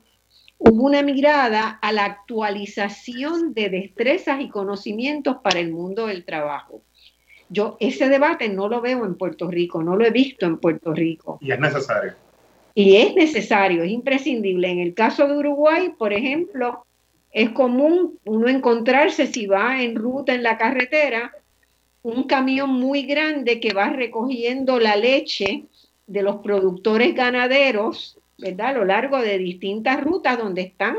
Hubo una mirada a la actualización de destrezas y conocimientos para el mundo del trabajo. Yo ese debate no lo veo en Puerto Rico, no lo he visto en Puerto Rico. Y es necesario. Y es necesario, es imprescindible. En el caso de Uruguay, por ejemplo, es común uno encontrarse si va en ruta en la carretera un camión muy grande que va recogiendo la leche de los productores ganaderos, ¿verdad? A lo largo de distintas rutas donde están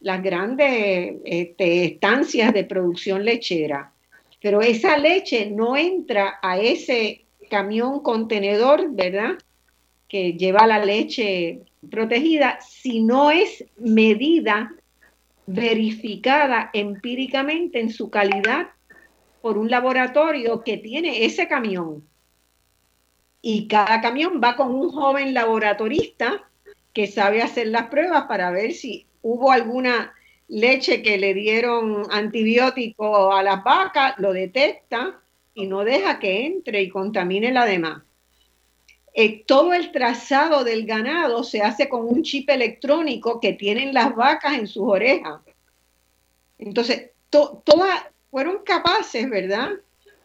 las grandes este, estancias de producción lechera. Pero esa leche no entra a ese camión contenedor, ¿verdad? Que lleva la leche protegida, si no es medida verificada empíricamente en su calidad por un laboratorio que tiene ese camión. Y cada camión va con un joven laboratorista que sabe hacer las pruebas para ver si hubo alguna leche que le dieron antibiótico a las vacas, lo detecta y no deja que entre y contamine la demás. Eh, todo el trazado del ganado se hace con un chip electrónico que tienen las vacas en sus orejas. Entonces, todas fueron capaces, ¿verdad?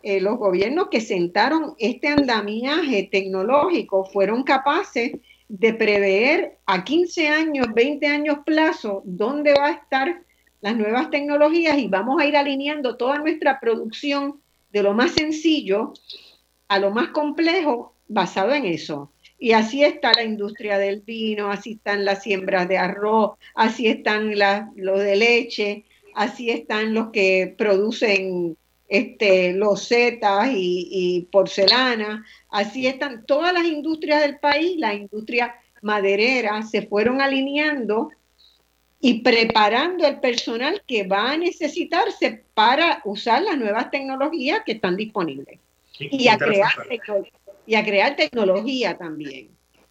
Eh, los gobiernos que sentaron este andamiaje tecnológico fueron capaces de prever a 15 años, 20 años plazo dónde va a estar las nuevas tecnologías y vamos a ir alineando toda nuestra producción de lo más sencillo a lo más complejo basado en eso. Y así está la industria del vino, así están las siembras de arroz, así están los de leche, así están los que producen este, losetas y, y porcelana, así están todas las industrias del país, la industria maderera, se fueron alineando y preparando el personal que va a necesitarse para usar las nuevas tecnologías que están disponibles. y, a crear, y a crear tecnología también.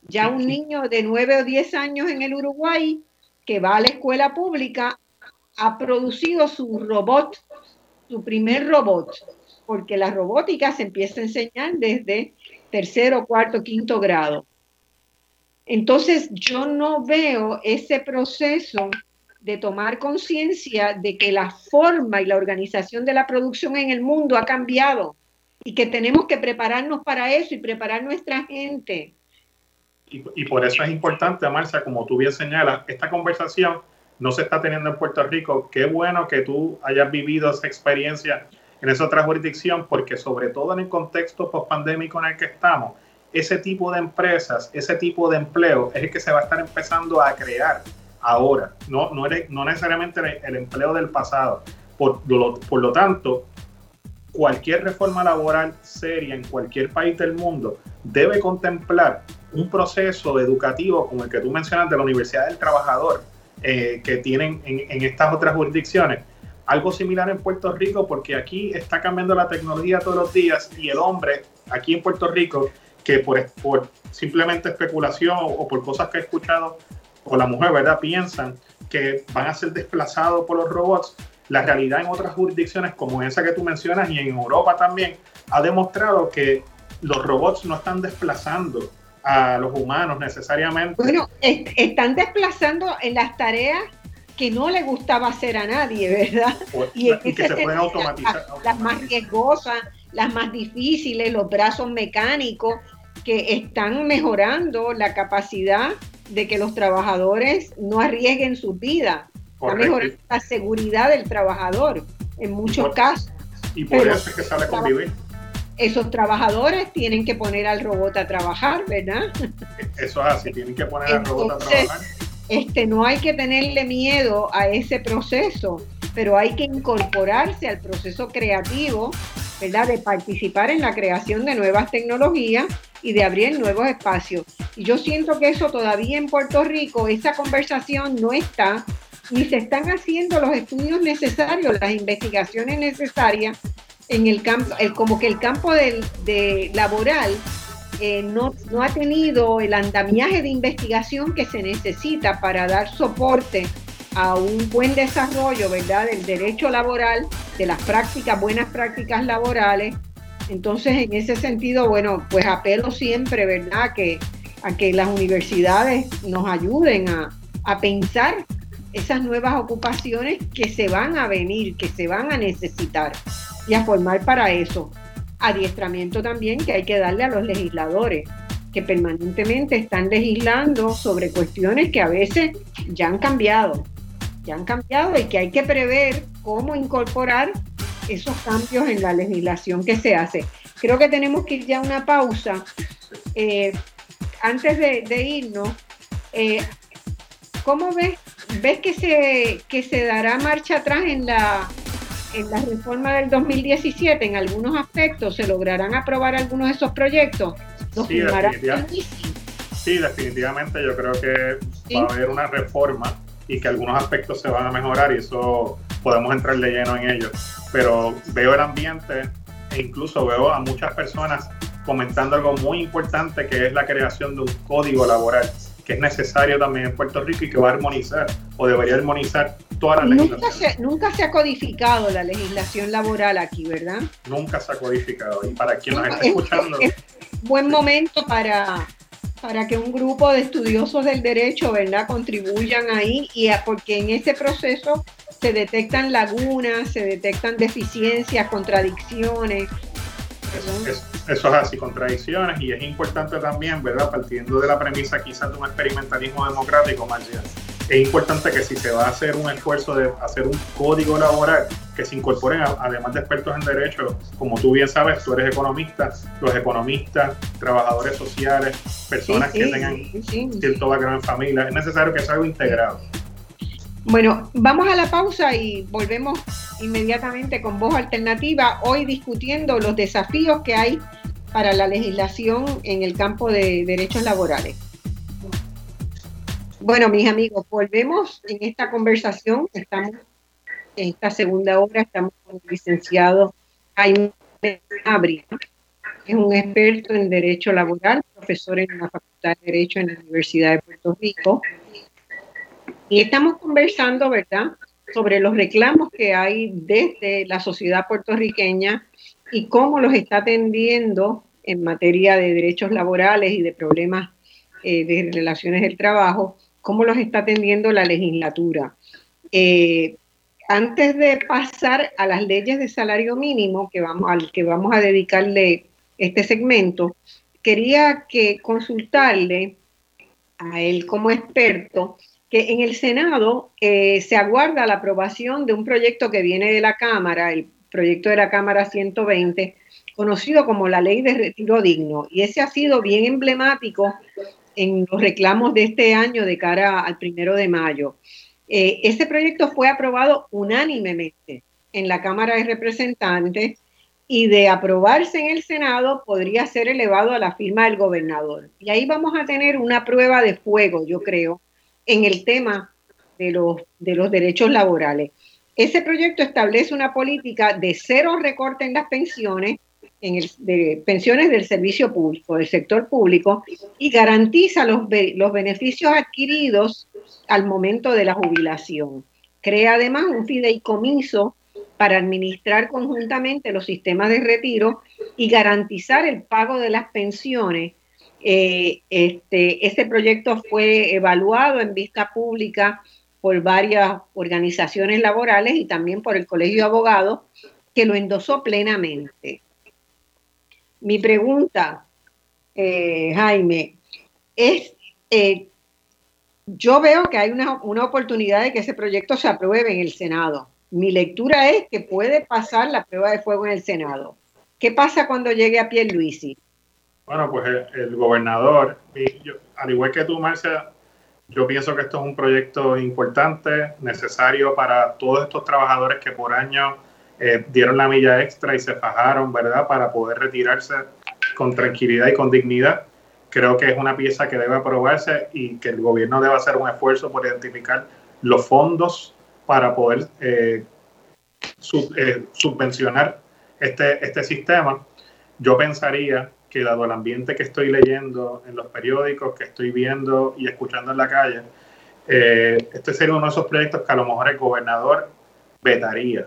Ya un niño de 9 o 10 años en el Uruguay que va a la escuela pública ha producido su robot, su primer robot, porque la robótica se empieza a enseñar desde tercero, cuarto, quinto grado. Entonces yo no veo ese proceso de tomar conciencia de que la forma y la organización de la producción en el mundo ha cambiado y que tenemos que prepararnos para eso y preparar nuestra gente. Y, por eso es importante, Marcia, como tú bien señalas, esta conversación no se está teniendo en Puerto Rico. Qué bueno que tú hayas vivido esa experiencia en esa otra jurisdicción, porque sobre todo en el contexto post-pandémico en el que estamos, ese tipo de empresas, ese tipo de empleo es el que se va a estar empezando a crear ahora, no, no, no necesariamente el, empleo del pasado. Por por lo tanto, cualquier reforma laboral seria en cualquier país del mundo debe contemplar un proceso educativo como el que tú mencionas de la Universidad del Trabajador eh, que tienen en, estas otras jurisdicciones. Algo similar en Puerto Rico porque aquí está cambiando la tecnología todos los días y el hombre aquí en Puerto Rico que por, por simplemente especulación o, por cosas que he escuchado, o la mujer, ¿verdad? Piensan que van a ser desplazados por los robots. La realidad en otras jurisdicciones, como esa que tú mencionas, y en Europa también, ha demostrado que los robots no están desplazando a los humanos necesariamente. Bueno, están desplazando en las tareas que no le gustaba hacer a nadie, ¿verdad? y, que se pueden automatizar. las más riesgosas, las más difíciles, los brazos mecánicos, que están mejorando la capacidad de que los trabajadores no arriesguen sus vidas. Está mejorando la seguridad del trabajador en muchos casos. Y por eso es que sale convivir. Esos trabajadores tienen que poner al robot a trabajar, ¿verdad? Eso es así, tienen que poner al robot a trabajar. Este, no hay que tenerle miedo a ese proceso, pero hay que incorporarse al proceso creativo ¿verdad? De participar en la creación de nuevas tecnologías y de abrir nuevos espacios. Y yo siento que eso todavía en Puerto Rico, esa conversación no está, ni se están haciendo los estudios necesarios, las investigaciones necesarias en el campo, el, como que el campo del, de laboral eh, no, no ha tenido el andamiaje de investigación que se necesita para dar soporte a un buen desarrollo, ¿verdad?, del derecho laboral, de las prácticas, buenas prácticas laborales. Entonces, en ese sentido, bueno, pues apelo siempre, ¿verdad?, que, a que las universidades nos ayuden a, a pensar esas nuevas ocupaciones que se van a venir, que se van a necesitar y a formar para eso. Adiestramiento también que hay que darle a los legisladores, que permanentemente están legislando sobre cuestiones que a veces ya han cambiado ya han cambiado y que hay que prever cómo incorporar esos cambios en la legislación que se hace. Creo que tenemos que ir ya a una pausa. Eh, antes de, irnos, eh, ¿cómo ves, ves que, se, que se dará marcha atrás en la, en la reforma del 2017 en algunos aspectos? ¿Se lograrán aprobar algunos de esos proyectos? Sí, definitivamente, sí, definitivamente yo creo que va a haber una reforma y que algunos aspectos se van a mejorar y eso podemos entrar de lleno en ello. Pero veo el ambiente e incluso veo a muchas personas comentando algo muy importante que es la creación de un código laboral que es necesario también en Puerto Rico y que va a armonizar o debería armonizar toda la legislación. Nunca se, nunca se ha codificado la legislación laboral aquí, ¿verdad? Nunca se ha codificado. Y para quien nos está escuchando... buen momento para, para que un grupo de estudiosos del derecho, ¿verdad?, contribuyan ahí y porque en ese proceso se detectan lagunas, se detectan deficiencias, contradicciones. Eso, es así, contradicciones, y es importante también, ¿verdad? Partiendo de la premisa quizás de un experimentalismo democrático, Marcia, es importante que si se va a hacer un esfuerzo de hacer un código laboral, que se incorporen, además de expertos en derecho, como tú bien sabes, tú eres economista, los economistas, trabajadores sociales, personas que tengan cierto background en familia, es necesario que sea algo integrado. Bueno, vamos a la pausa y volvemos inmediatamente con voz alternativa, hoy discutiendo los desafíos que hay para la legislación en el campo de derechos laborales. Bueno, mis amigos, volvemos en esta conversación. Estamos en esta segunda hora, estamos con el licenciado Jaime Abri, es un experto en Derecho Laboral, profesor en la Facultad de Derecho en la Universidad de Puerto Rico. Y estamos conversando, ¿verdad?, sobre los reclamos que hay desde la sociedad puertorriqueña y cómo los está atendiendo en materia de derechos laborales y de problemas eh, de relaciones del trabajo cómo los está atendiendo la legislatura. Eh, antes de pasar a las leyes de salario mínimo, que vamos, al que vamos a dedicarle este segmento, quería que consultarle a él como experto que en el Senado eh, se aguarda la aprobación de un proyecto que viene de la Cámara, el proyecto de la Cámara 120, conocido como la Ley de Retiro Digno. Y ese ha sido bien emblemático en los reclamos de este año de cara al primero de mayo. Eh, ese proyecto fue aprobado unánimemente en la Cámara de Representantes y de aprobarse en el Senado podría ser elevado a la firma del gobernador. Y ahí vamos a tener una prueba de fuego, yo creo, en el tema de los, de los derechos laborales. Ese proyecto establece una política de cero recorte en las pensiones en el, de pensiones del servicio público, del sector público, y garantiza los, los beneficios adquiridos al momento de la jubilación. Crea además un fideicomiso para administrar conjuntamente los sistemas de retiro y garantizar el pago de las pensiones. Eh, este, este proyecto fue evaluado en vista pública por varias organizaciones laborales y también por el Colegio de Abogados, que lo endosó plenamente. Mi pregunta, eh, Jaime, es, eh, yo veo que hay una, oportunidad de que ese proyecto se apruebe en el Senado. Mi lectura es que puede pasar la prueba de fuego en el Senado. ¿Qué pasa cuando llegue a Pierluisi? Bueno, pues el, gobernador, al igual que tú, Marcia, yo pienso que esto es un proyecto importante, necesario para todos estos trabajadores que por año eh, dieron la milla extra y se fajaron, ¿verdad?, para poder retirarse con tranquilidad y con dignidad. Creo que es una pieza que debe aprobarse y que el gobierno debe hacer un esfuerzo por identificar los fondos para poder eh, eh, subvencionar este, este sistema. Yo pensaría que dado el ambiente que estoy leyendo en los periódicos, que estoy viendo y escuchando en la calle, este sería uno de esos proyectos que a lo mejor el gobernador vetaría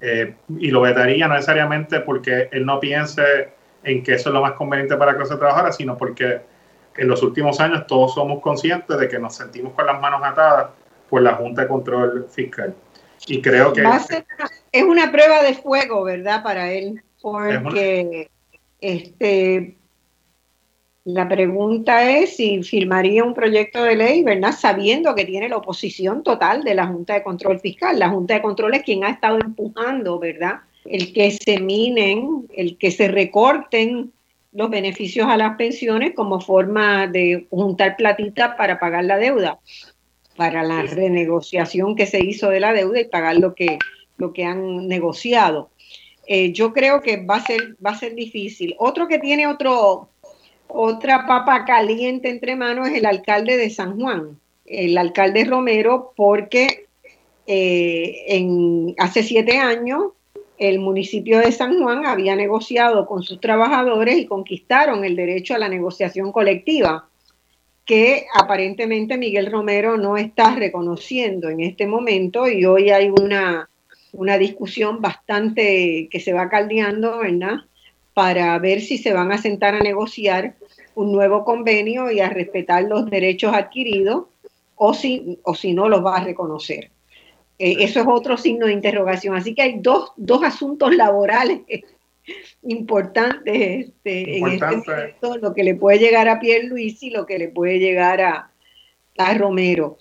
eh, y lo vetaría no necesariamente porque él no piense en que eso es lo más conveniente para la clase trabajadora, sino porque en los últimos años todos somos conscientes de que nos sentimos con las manos atadas por la Junta de Control Fiscal. Y creo que... es una prueba de fuego, ¿verdad? Para él, porque este, la pregunta es si firmaría un proyecto de ley, ¿verdad? Sabiendo que tiene la oposición total de la Junta de Control Fiscal. La Junta de Control es quien ha estado empujando, ¿verdad? El que se minen, el que se recorten los beneficios a las pensiones como forma de juntar platita para pagar la deuda, para la renegociación que se hizo de la deuda y pagar lo que, lo que han negociado. Eh, yo creo que va a ser, va a ser difícil. Otro que tiene otro otra papa caliente entre manos es el alcalde de San Juan, el alcalde Romero, porque eh, en, hace siete años el municipio de San Juan había negociado con sus trabajadores y conquistaron el derecho a la negociación colectiva, que aparentemente Miguel Romero no está reconociendo en este momento y hoy hay una, una discusión bastante que se va caldeando, ¿verdad? para ver si se van a sentar a negociar un nuevo convenio y a respetar los derechos adquiridos o si, o si no los va a reconocer. Eh, eso es otro signo de interrogación. Así que hay dos, dos asuntos laborales [laughs] importantes este, en este momento, lo que le puede llegar a Pierre Luis y lo que le puede llegar a, a Romero.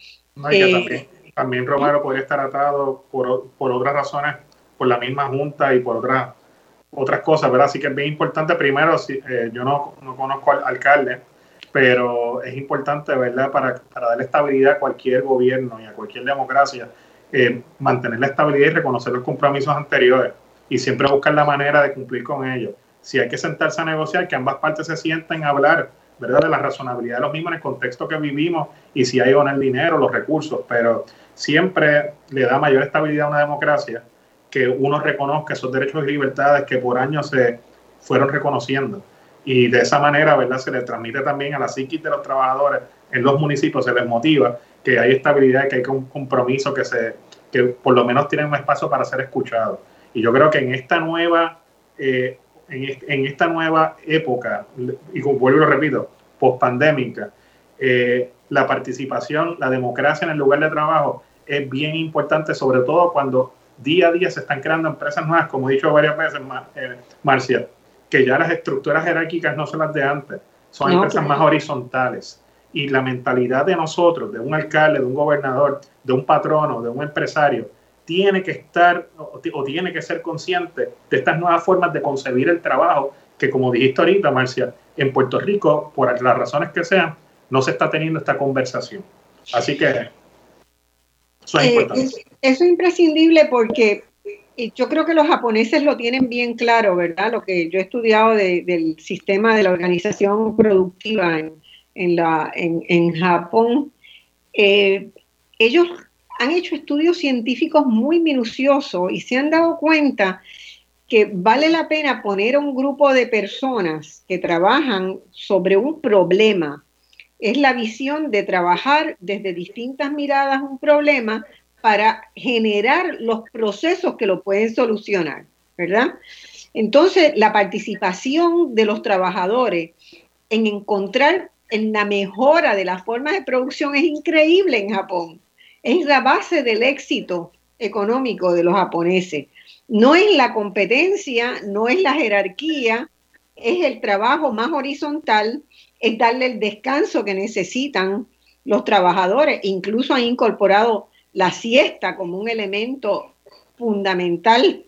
Eh, también, Romero podría estar atado por, por, otras razones, por la misma Junta y por otras otras cosas, ¿verdad? Así que es bien importante, primero, si, eh, yo no, no, conozco al alcalde, pero es importante, ¿verdad? Para, para darle estabilidad a cualquier gobierno y a cualquier democracia, eh, mantener la estabilidad y reconocer los compromisos anteriores y siempre buscar la manera de cumplir con ellos. Si hay que sentarse a negociar, que ambas partes se sienten a hablar, ¿verdad? De la razonabilidad de los mismos en el contexto que vivimos y si hay o no el dinero, los recursos, pero siempre le da mayor estabilidad a una democracia que uno reconozca esos derechos y libertades que por años se fueron reconociendo. Y de esa manera, ¿verdad? Se le transmite también a la psiquis de los trabajadores en los municipios, se les motiva que hay estabilidad, que hay un compromiso, que, se, que por lo menos tienen un espacio para ser escuchados. Y yo creo que en esta nueva, eh, en, esta nueva época, y vuelvo y lo repito, post-pandémica, eh, la participación, la democracia en el lugar de trabajo es bien importante, sobre todo cuando día a día se están creando empresas nuevas, como he dicho varias veces, eh, Marcia, que ya las estructuras jerárquicas no son las de antes, son empresas más horizontales. Y la mentalidad de nosotros, de un alcalde, de un gobernador, de un patrono, de un empresario, tiene que estar o, tiene que ser consciente de estas nuevas formas de concebir el trabajo, que como dijiste ahorita, Marcia, en Puerto Rico, por las razones que sean, no se está teniendo esta conversación. Así que eso es, eh, imprescindible porque yo creo que los japoneses lo tienen bien claro, ¿verdad? Lo que yo he estudiado del sistema de la organización productiva en, la, en, Japón, eh, ellos han hecho estudios científicos muy minuciosos y se han dado cuenta que vale la pena poner a un grupo de personas que trabajan sobre un problema es la visión de trabajar desde distintas miradas un problema para generar los procesos que lo pueden solucionar, ¿verdad? Entonces, la participación de los trabajadores en encontrar en la mejora de las formas de producción es increíble en Japón. Es la base del éxito económico de los japoneses. No es la competencia, no es la jerarquía, es el trabajo más horizontal es darle el descanso que necesitan los trabajadores. Incluso han incorporado la siesta como un elemento fundamental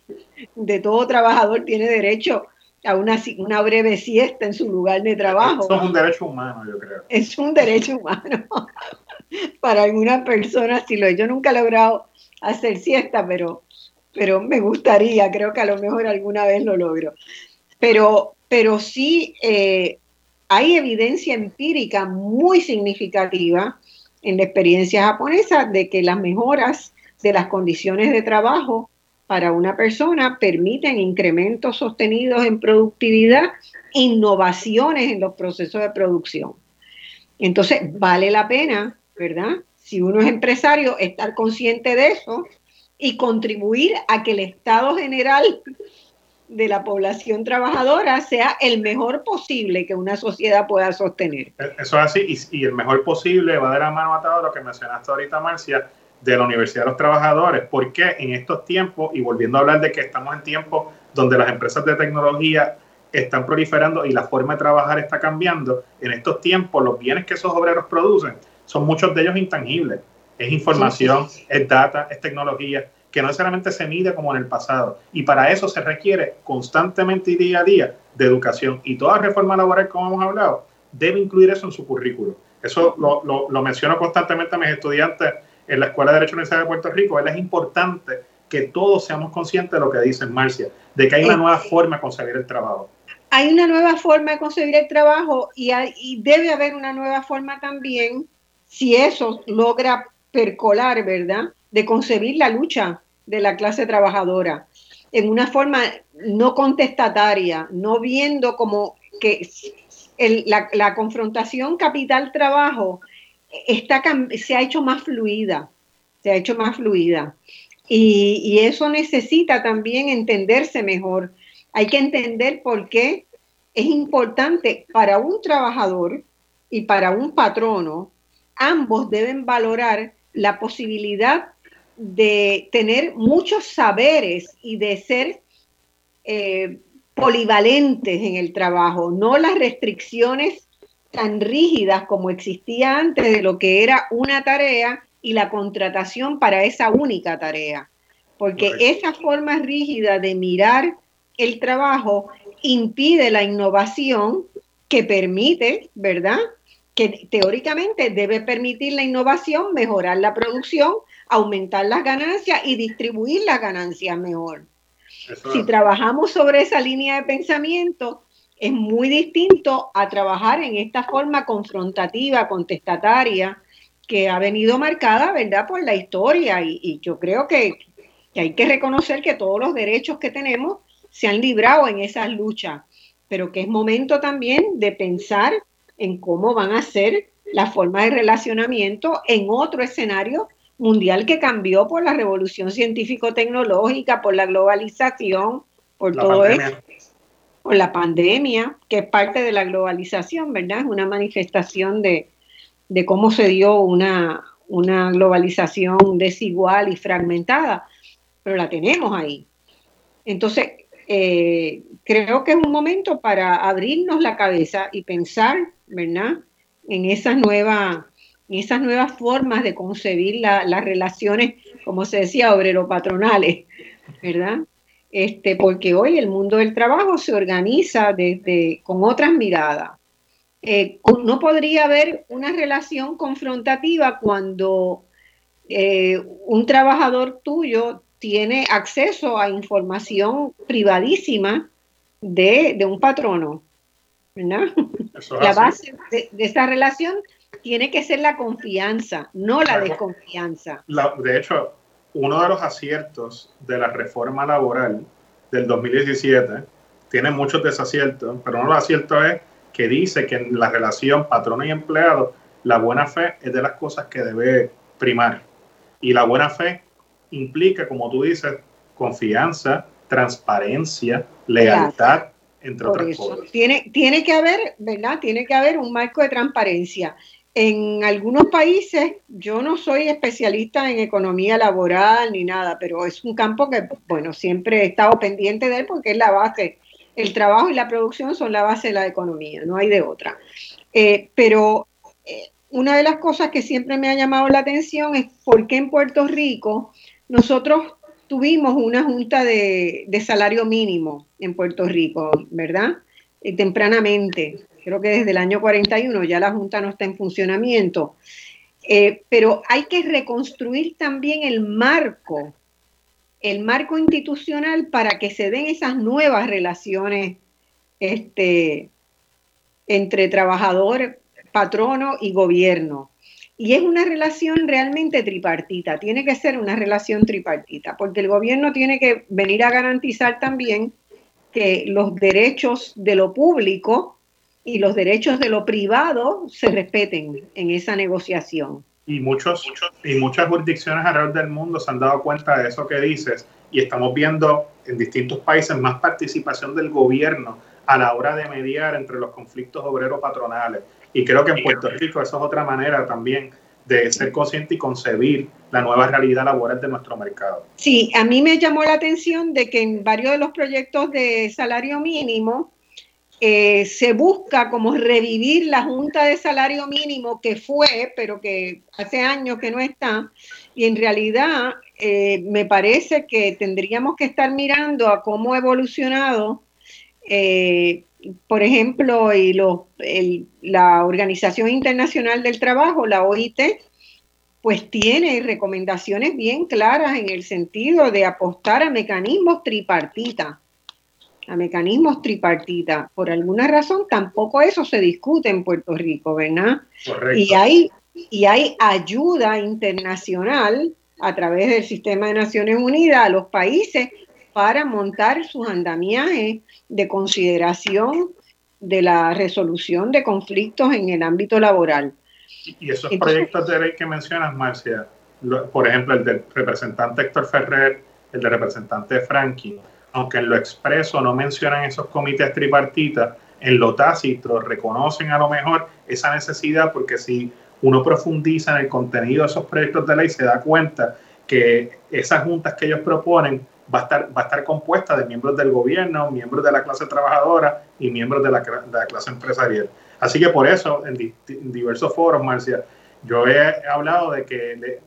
de todo trabajador. Tiene derecho a una, una breve siesta en su lugar de trabajo. Eso es un derecho humano, yo creo. Es un derecho humano. [laughs] Para algunas personas, si lo yo nunca he logrado hacer siesta, pero, pero me gustaría, creo que a lo mejor alguna vez lo logro. Pero, pero sí eh, hay evidencia empírica muy significativa en la experiencia japonesa de que las mejoras de las condiciones de trabajo para una persona permiten incrementos sostenidos en productividad, innovaciones en los procesos de producción. Entonces, vale la pena, ¿verdad? Si uno es empresario, estar consciente de eso y contribuir a que el Estado general de la población trabajadora sea el mejor posible que una sociedad pueda sostener. Eso es así, y, el mejor posible va de la mano atado lo que mencionaste ahorita, Marcia, de la Universidad de los Trabajadores, porque en estos tiempos, y volviendo a hablar de que estamos en tiempos donde las empresas de tecnología están proliferando y la forma de trabajar está cambiando, en estos tiempos los bienes que esos obreros producen son muchos de ellos intangibles. Es información, es data, es tecnología que no necesariamente se mide como en el pasado. Y para eso se requiere constantemente y día a día de educación. Y toda reforma laboral, como hemos hablado, debe incluir eso en su currículo. Eso lo, lo, menciono constantemente a mis estudiantes en la Escuela de Derecho Universidad de Puerto Rico. Es importante que todos seamos conscientes de lo que dice Marcia, de que hay una nueva forma de concebir el trabajo. Hay una nueva forma de concebir el trabajo y, y debe haber una nueva forma también, si eso logra percolar, ¿verdad? De concebir la lucha de la clase trabajadora en una forma no contestataria, no viendo como que la, confrontación capital-trabajo está, se ha hecho más fluida, se ha hecho más fluida. Y, y, eso necesita también entenderse mejor. hay que entender por qué es importante para un trabajador y para un patrono, ambos deben valorar la posibilidad de tener muchos saberes y de ser eh, polivalentes en el trabajo, no las restricciones tan rígidas como existía antes de lo que era una tarea y la contratación para esa única tarea. Porque esa forma rígida de mirar el trabajo impide la innovación que permite, ¿verdad? Que teóricamente debe permitir la innovación, mejorar la producción, aumentar las ganancias y distribuir las ganancias mejor. si trabajamos sobre esa línea de pensamiento, es muy distinto a trabajar en esta forma confrontativa, contestataria, que ha venido marcada, ¿verdad?, por la historia. Y, yo creo que, que, hay que reconocer que todos los derechos que tenemos se han librado en esas luchas, pero que es momento también de pensar en cómo van a ser las formas de relacionamiento en otro escenario mundial que cambió por la revolución científico-tecnológica, por la globalización, por todo eso, por la pandemia, que es parte de la globalización, ¿verdad? Es una manifestación de, de cómo se dio una, una globalización desigual y fragmentada, pero la tenemos ahí. Entonces, eh, creo que es un momento para abrirnos la cabeza y pensar, ¿verdad?, en esas nuevas, esas nuevas formas de concebir las relaciones, como se decía, obrero-patronales, ¿verdad? Este, porque hoy el mundo del trabajo se organiza desde, con otras miradas. Eh, no podría haber una relación confrontativa cuando eh, un trabajador tuyo tiene acceso a información privadísima de, un patrono. la base de, esa relación tiene que ser la confianza, no la desconfianza. de hecho, uno de los aciertos de la reforma laboral del 2017 tiene muchos desaciertos, pero uno de los aciertos es que dice que en la relación patrono y empleado, la buena fe es de las cosas que debe primar. Y la buena fe implica, como tú dices, confianza, transparencia, lealtad, entre otras cosas. Tiene, tiene que haber, ¿verdad? Tiene que haber un marco de transparencia. En algunos países, yo no soy especialista en economía laboral ni nada, pero es un campo que, bueno, siempre he estado pendiente de él porque es la base. El trabajo y la producción son la base de la economía, no hay de otra. Eh, pero eh, una de las cosas que siempre me ha llamado la atención es por qué en Puerto Rico nosotros tuvimos una junta de, salario mínimo en Puerto Rico, ¿verdad? Eh, tempranamente, creo que desde el año 41 ya la junta no está en funcionamiento. Eh, pero hay que reconstruir también el marco, el marco institucional para que se den esas nuevas relaciones este, entre trabajador, patrono y gobierno. Y es una relación realmente tripartita, tiene que ser una relación tripartita, porque el gobierno tiene que venir a garantizar también que los derechos de lo público y los derechos de lo privado se respeten en esa negociación. Y, muchos, y muchas jurisdicciones alrededor del mundo se han dado cuenta de eso que dices y estamos viendo en distintos países más participación del gobierno a la hora de mediar entre los conflictos obrero-patronales y creo que en Puerto Rico eso es otra manera también de ser consciente y concebir la nueva realidad laboral de nuestro mercado. Sí, a mí me llamó la atención de que en varios de los proyectos de salario mínimo eh, se busca como revivir la Junta de Salario Mínimo que fue, pero que hace años que no está, y en realidad eh, me parece que tendríamos que estar mirando a cómo ha evolucionado eh, por ejemplo, y la Organización Internacional del Trabajo, la OIT, pues tiene recomendaciones bien claras en el sentido de apostar a mecanismos tripartitas, a mecanismos tripartitas. Por alguna razón tampoco eso se discute en Puerto Rico, ¿verdad? Y hay, y hay ayuda internacional a través del sistema de Naciones Unidas a los países para montar sus andamiajes de consideración de la resolución de conflictos en el ámbito laboral. Y esos proyectos de ley que mencionas, Marcia, por ejemplo, el del representante Héctor Ferrer, el del representante Frankie, aunque en lo expreso no mencionan esos comités tripartitas, en lo tácito reconocen a lo mejor esa necesidad porque si uno profundiza en el contenido de esos proyectos de ley se da cuenta que esas juntas que ellos proponen va a estar, va a estar compuesta de miembros del gobierno, miembros de la clase trabajadora y miembros de la, clase empresarial. Así que por eso, en, diversos foros, Marcia, yo he hablado de que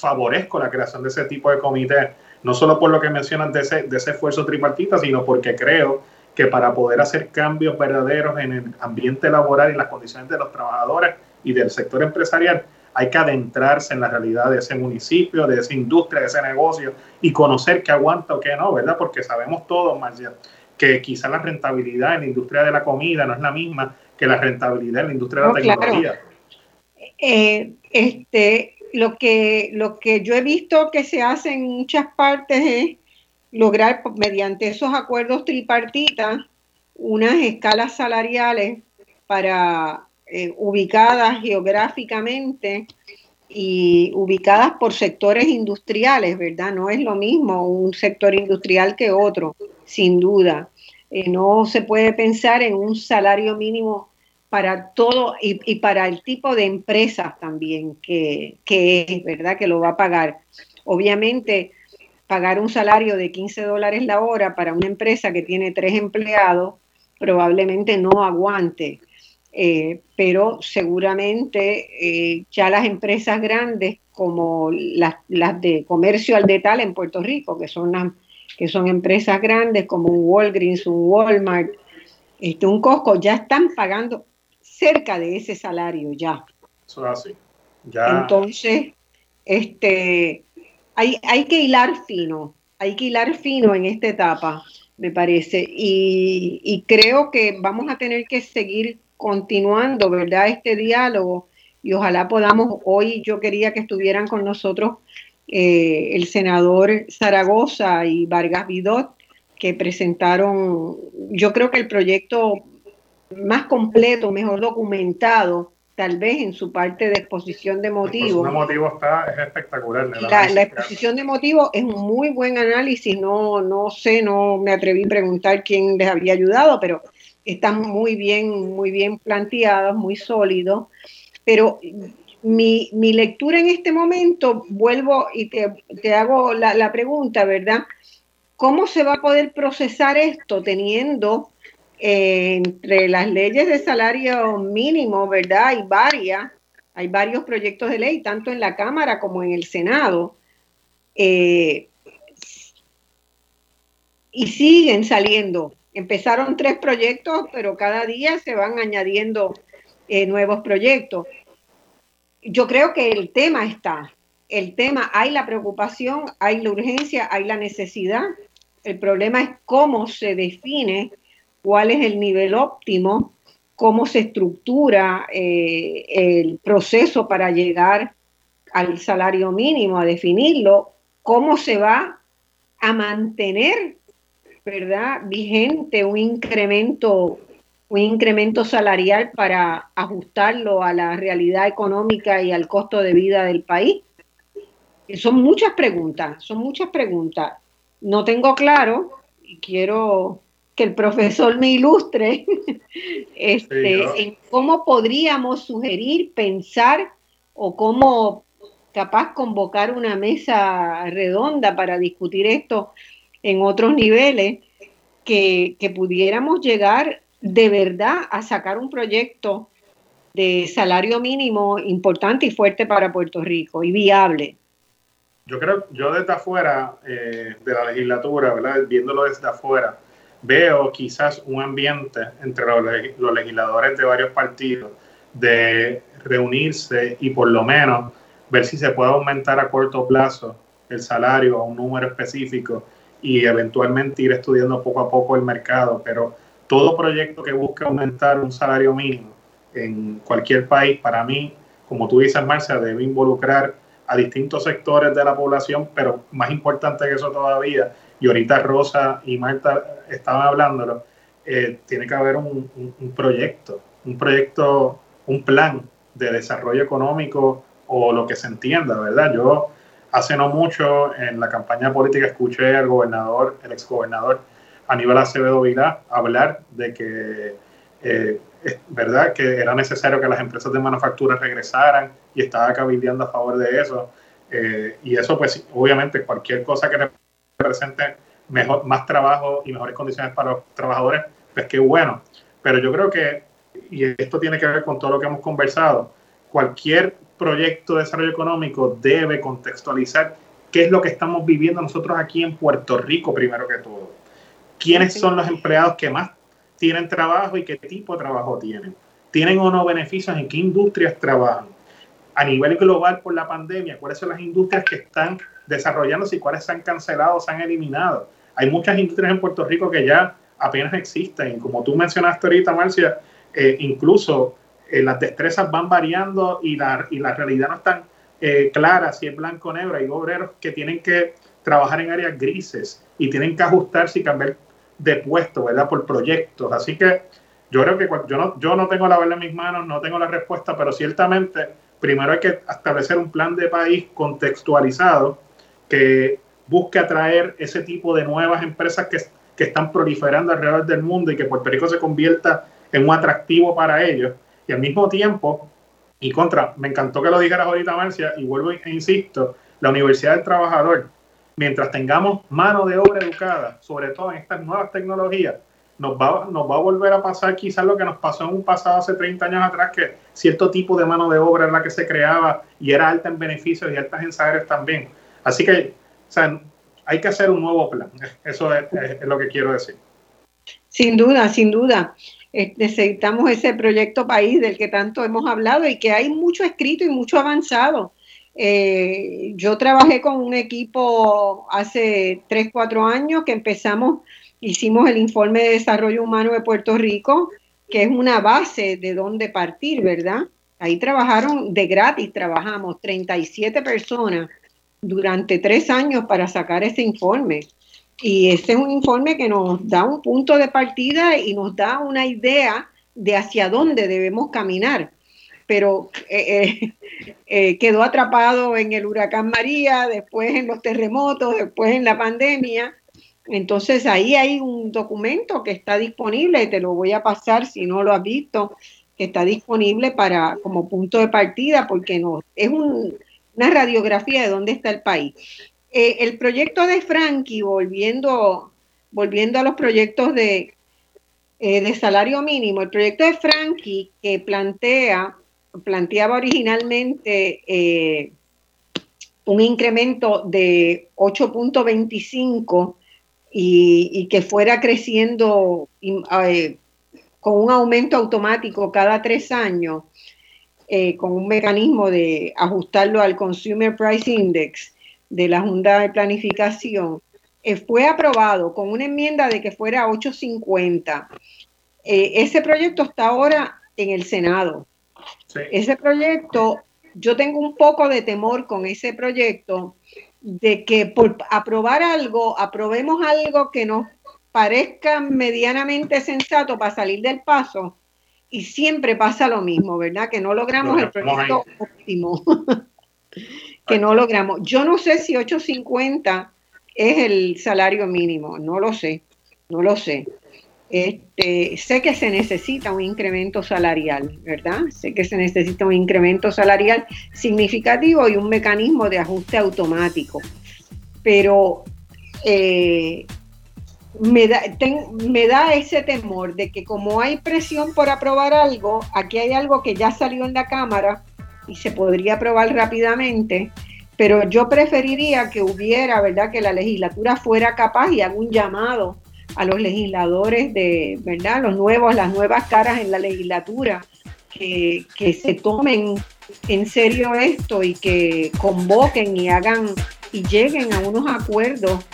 favorezco la creación de ese tipo de comité, no solo por lo que mencionan de ese, de ese esfuerzo tripartita, sino porque creo que para poder hacer cambios verdaderos en el ambiente laboral y las condiciones de los trabajadores y del sector empresarial, hay que adentrarse en la realidad de ese municipio, de esa industria, de ese negocio y conocer qué aguanta o qué no, ¿verdad? Porque sabemos todos, Marcia, que quizá la rentabilidad en la industria de la comida no es la misma que la rentabilidad en la industria de la tecnología. Eh, este, lo que, lo que yo he visto que se hace en muchas partes es lograr mediante esos acuerdos tripartitas unas escalas salariales para eh, ubicadas geográficamente y ubicadas por sectores industriales, ¿verdad? No es lo mismo un sector industrial que otro, sin duda. Eh, no se puede pensar en un salario mínimo para todo y, para el tipo de empresas también que, que, es, ¿verdad? Que lo va a pagar. Obviamente, pagar un salario de 15 dólares la hora para una empresa que tiene tres empleados probablemente no aguante. Eh, pero seguramente eh, ya las empresas grandes como las, las, de comercio al detalle en Puerto Rico, que son, que son empresas grandes como un Walgreens, un Walmart, este, un Costco, ya están pagando cerca de ese salario ya. Eso es así. Entonces, este, hay, hay que hilar fino, hay que hilar fino en esta etapa, me parece, y, y creo que vamos a tener que seguir continuando, ¿verdad? Este diálogo y ojalá podamos, hoy yo quería que estuvieran con nosotros eh, el senador Zaragoza y Vargas Vidot, que presentaron, yo creo que el proyecto más completo, mejor documentado, tal vez en su parte de exposición de motivos. La exposición de motivos está, es espectacular. La, exposición de motivos es un muy buen análisis, no, no sé, no me atreví a preguntar quién les había ayudado, pero están muy bien, muy bien planteados, muy sólidos. Pero mi, lectura en este momento, vuelvo y te, hago la, la pregunta, ¿verdad? ¿Cómo se va a poder procesar esto teniendo entre las leyes de salario mínimo, ¿verdad? Hay varias, hay varios proyectos de ley, tanto en la Cámara como en el Senado, eh, y siguen saliendo. Empezaron tres proyectos, pero cada día se van añadiendo eh, nuevos proyectos. Yo creo que el tema está, el tema, hay la preocupación, hay la urgencia, hay la necesidad. El problema es cómo se define cuál es el nivel óptimo, cómo se estructura eh, el proceso para llegar al salario mínimo, a definirlo, cómo se va a mantener, ¿verdad? Vigente un incremento, un incremento salarial para ajustarlo a la realidad económica y al costo de vida del país. Son muchas preguntas, son muchas preguntas. No tengo claro y quiero que el profesor me ilustre [laughs] este, en cómo podríamos sugerir, pensar o cómo capaz convocar una mesa redonda para discutir esto en otros niveles, que, que pudiéramos llegar de verdad a sacar un proyecto de salario mínimo importante y fuerte para Puerto Rico y viable. Yo creo, yo desde afuera eh, de la legislatura, ¿verdad? viéndolo desde afuera, veo quizás un ambiente entre los, legisladores de varios partidos de reunirse y por lo menos ver si se puede aumentar a corto plazo el salario a un número específico y eventualmente ir estudiando poco a poco el mercado. Pero todo proyecto que busque aumentar un salario mínimo en cualquier país, para mí, como tú dices, Marcia, debe involucrar a distintos sectores de la población, pero más importante que eso todavía, y ahorita Rosa y Marta estaban hablándolo, eh, tiene que haber un, proyecto, un proyecto, un plan de desarrollo económico o lo que se entienda, ¿verdad? Yo hace no mucho en la campaña política escuché al gobernador, el exgobernador Aníbal Acevedo Vilá hablar de que eh, verdad que era necesario que las empresas de manufactura regresaran y estaba cabildeando a favor de eso. Eh, y eso, pues, obviamente, cualquier cosa que represente mejor, más trabajo y mejores condiciones para los trabajadores, pues qué bueno. Pero yo creo que, y esto tiene que ver con todo lo que hemos conversado, cualquier proyecto de desarrollo económico debe contextualizar qué es lo que estamos viviendo nosotros aquí en Puerto Rico, primero que todo. ¿Quiénes son los empleados que más tienen trabajo y qué tipo de trabajo tienen? ¿Tienen o no beneficios? ¿En qué industrias trabajan? A nivel global por la pandemia, ¿cuáles son las industrias que están desarrollándose y cuáles se han cancelado, se han eliminado? Hay muchas industrias en Puerto Rico que ya apenas existen. Como tú mencionaste ahorita, Marcia, eh, incluso eh, las destrezas van variando y la, y la realidad no es tan eh, clara si es blanco o negro. Hay obreros que tienen que trabajar en áreas grises y tienen que ajustarse y cambiar de puesto, ¿verdad? Por proyectos. Así que yo creo que yo no, yo no tengo la verdad en mis manos, no tengo la respuesta, pero ciertamente primero hay que establecer un plan de país contextualizado que busque atraer ese tipo de nuevas empresas que, que estnestán alrededor del mundo y que Puerto Rico se convierta en un atractivo para ellos. Y al mismo tiempo, y contra, me encantó que lo dijeras ahorita, Marcia, y vuelvo e insisto, la Universidad del Trabajador, mientras tengamos mano de obra educada, sobre todo en estas nuevas tecnologías, nos va, nos va a volver a pasar quizás lo que nos pasó en un pasado hace 30 años atrás, que cierto tipo de mano de obra era la que se creaba y era alta en beneficios y alta en saberes también. Así que, o sea, hay que hacer un nuevo plan. Eso es, lo que quiero decir. Sin duda, sin duda. necesitamos ese proyecto país del que tanto hemos hablado y que hay mucho escrito y mucho avanzado. Eh, yo trabajé con un equipo hace 3, 4 años que empezamos, hicimos el informe de desarrollo humano de Puerto Rico, que es una base de dónde partir, ¿verdad? Ahí trabajaron de gratis, trabajamos 37 personas durante tres años para sacar ese informe. Y ese es un informe que nos da un punto de partida y nos da una idea de hacia dónde debemos caminar. Pero eh, eh, eh, quedó atrapado en el huracán María, después en los terremotos, después en la pandemia. Entonces ahí hay un documento que está disponible, te lo voy a pasar si no lo has visto, que está disponible para como punto de partida, porque no, es un, una radiografía de dónde está el país. Eh, el proyecto de Frankie, volviendo, volviendo a los proyectos de, eh, de salario mínimo, el proyecto de Frankie que plantea, planteaba originalmente eh, un incremento de 8.25 y, y, que fuera creciendo con un aumento automático cada tres años, eh, con un mecanismo de ajustarlo al Consumer Price Index de la Junta de Planificación, eh, fue aprobado con una enmienda de que fuera 850. Eh, ese proyecto está ahora en el Senado. Ese proyecto, yo tengo un poco de temor con ese proyecto de que por aprobar algo, aprobemos algo que nos parezca medianamente sensato para salir del paso y siempre pasa lo mismo, ¿verdad? Que no logramos el proyecto óptimo. [laughs] que no logramos. Yo no sé si 850 es el salario mínimo, no lo sé, no lo sé. Este, sé que se necesita un incremento salarial, ¿verdad? Sé que se necesita un incremento salarial significativo y un mecanismo de ajuste automático. Pero eh, me da, me da ese temor de que como hay presión por aprobar algo, aquí hay algo que ya salió en la Cámara y se podría aprobar rápidamente, pero yo preferiría que hubiera, ¿verdad?, que la legislatura fuera capaz y haga un llamado a los legisladores de, ¿verdad?, los nuevos, las nuevas caras en la legislatura, que, que se tomen en serio esto y que convoquen y hagan y lleguen a unos acuerdos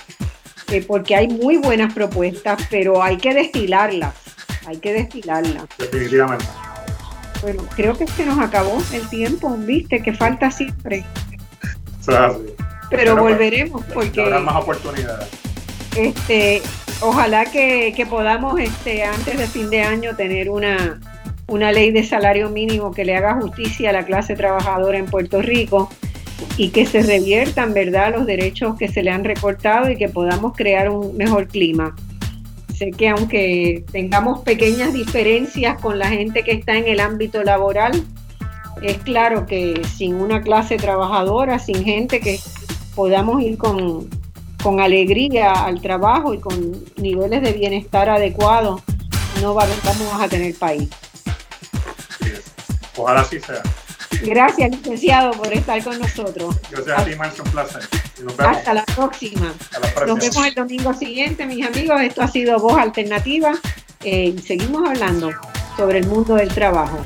porque hay muy buenas propuestas, pero hay que destilarlas, hay que destilarlas. Definitivamente. Bueno, creo que se nos acabó el tiempo, viste, que falta siempre. Pero, pues, volveremos porque... Habrá más oportunidades. Este, ojalá que, que, podamos este, antes de fin de año tener una, una ley de salario mínimo que le haga justicia a la clase trabajadora en Puerto Rico y que se reviertan, ¿verdad?, los derechos que se le han recortado y que podamos crear un mejor clima. Sé que aunque tengamos pequeñas diferencias con la gente que está en el ámbito laboral, es claro que sin una clase trabajadora, sin gente que podamos ir con, con alegría al trabajo y con niveles de bienestar adecuados, no vamos a tener país. Ojalá así sea. Gracias, licenciado, por estar con nosotros. Gracias a ti, Marcio, un placer. Hasta la próxima. Nos vemos el domingo siguiente, mis amigos. Esto ha sido Voz Alternativa eh, y seguimos hablando sobre el mundo del trabajo.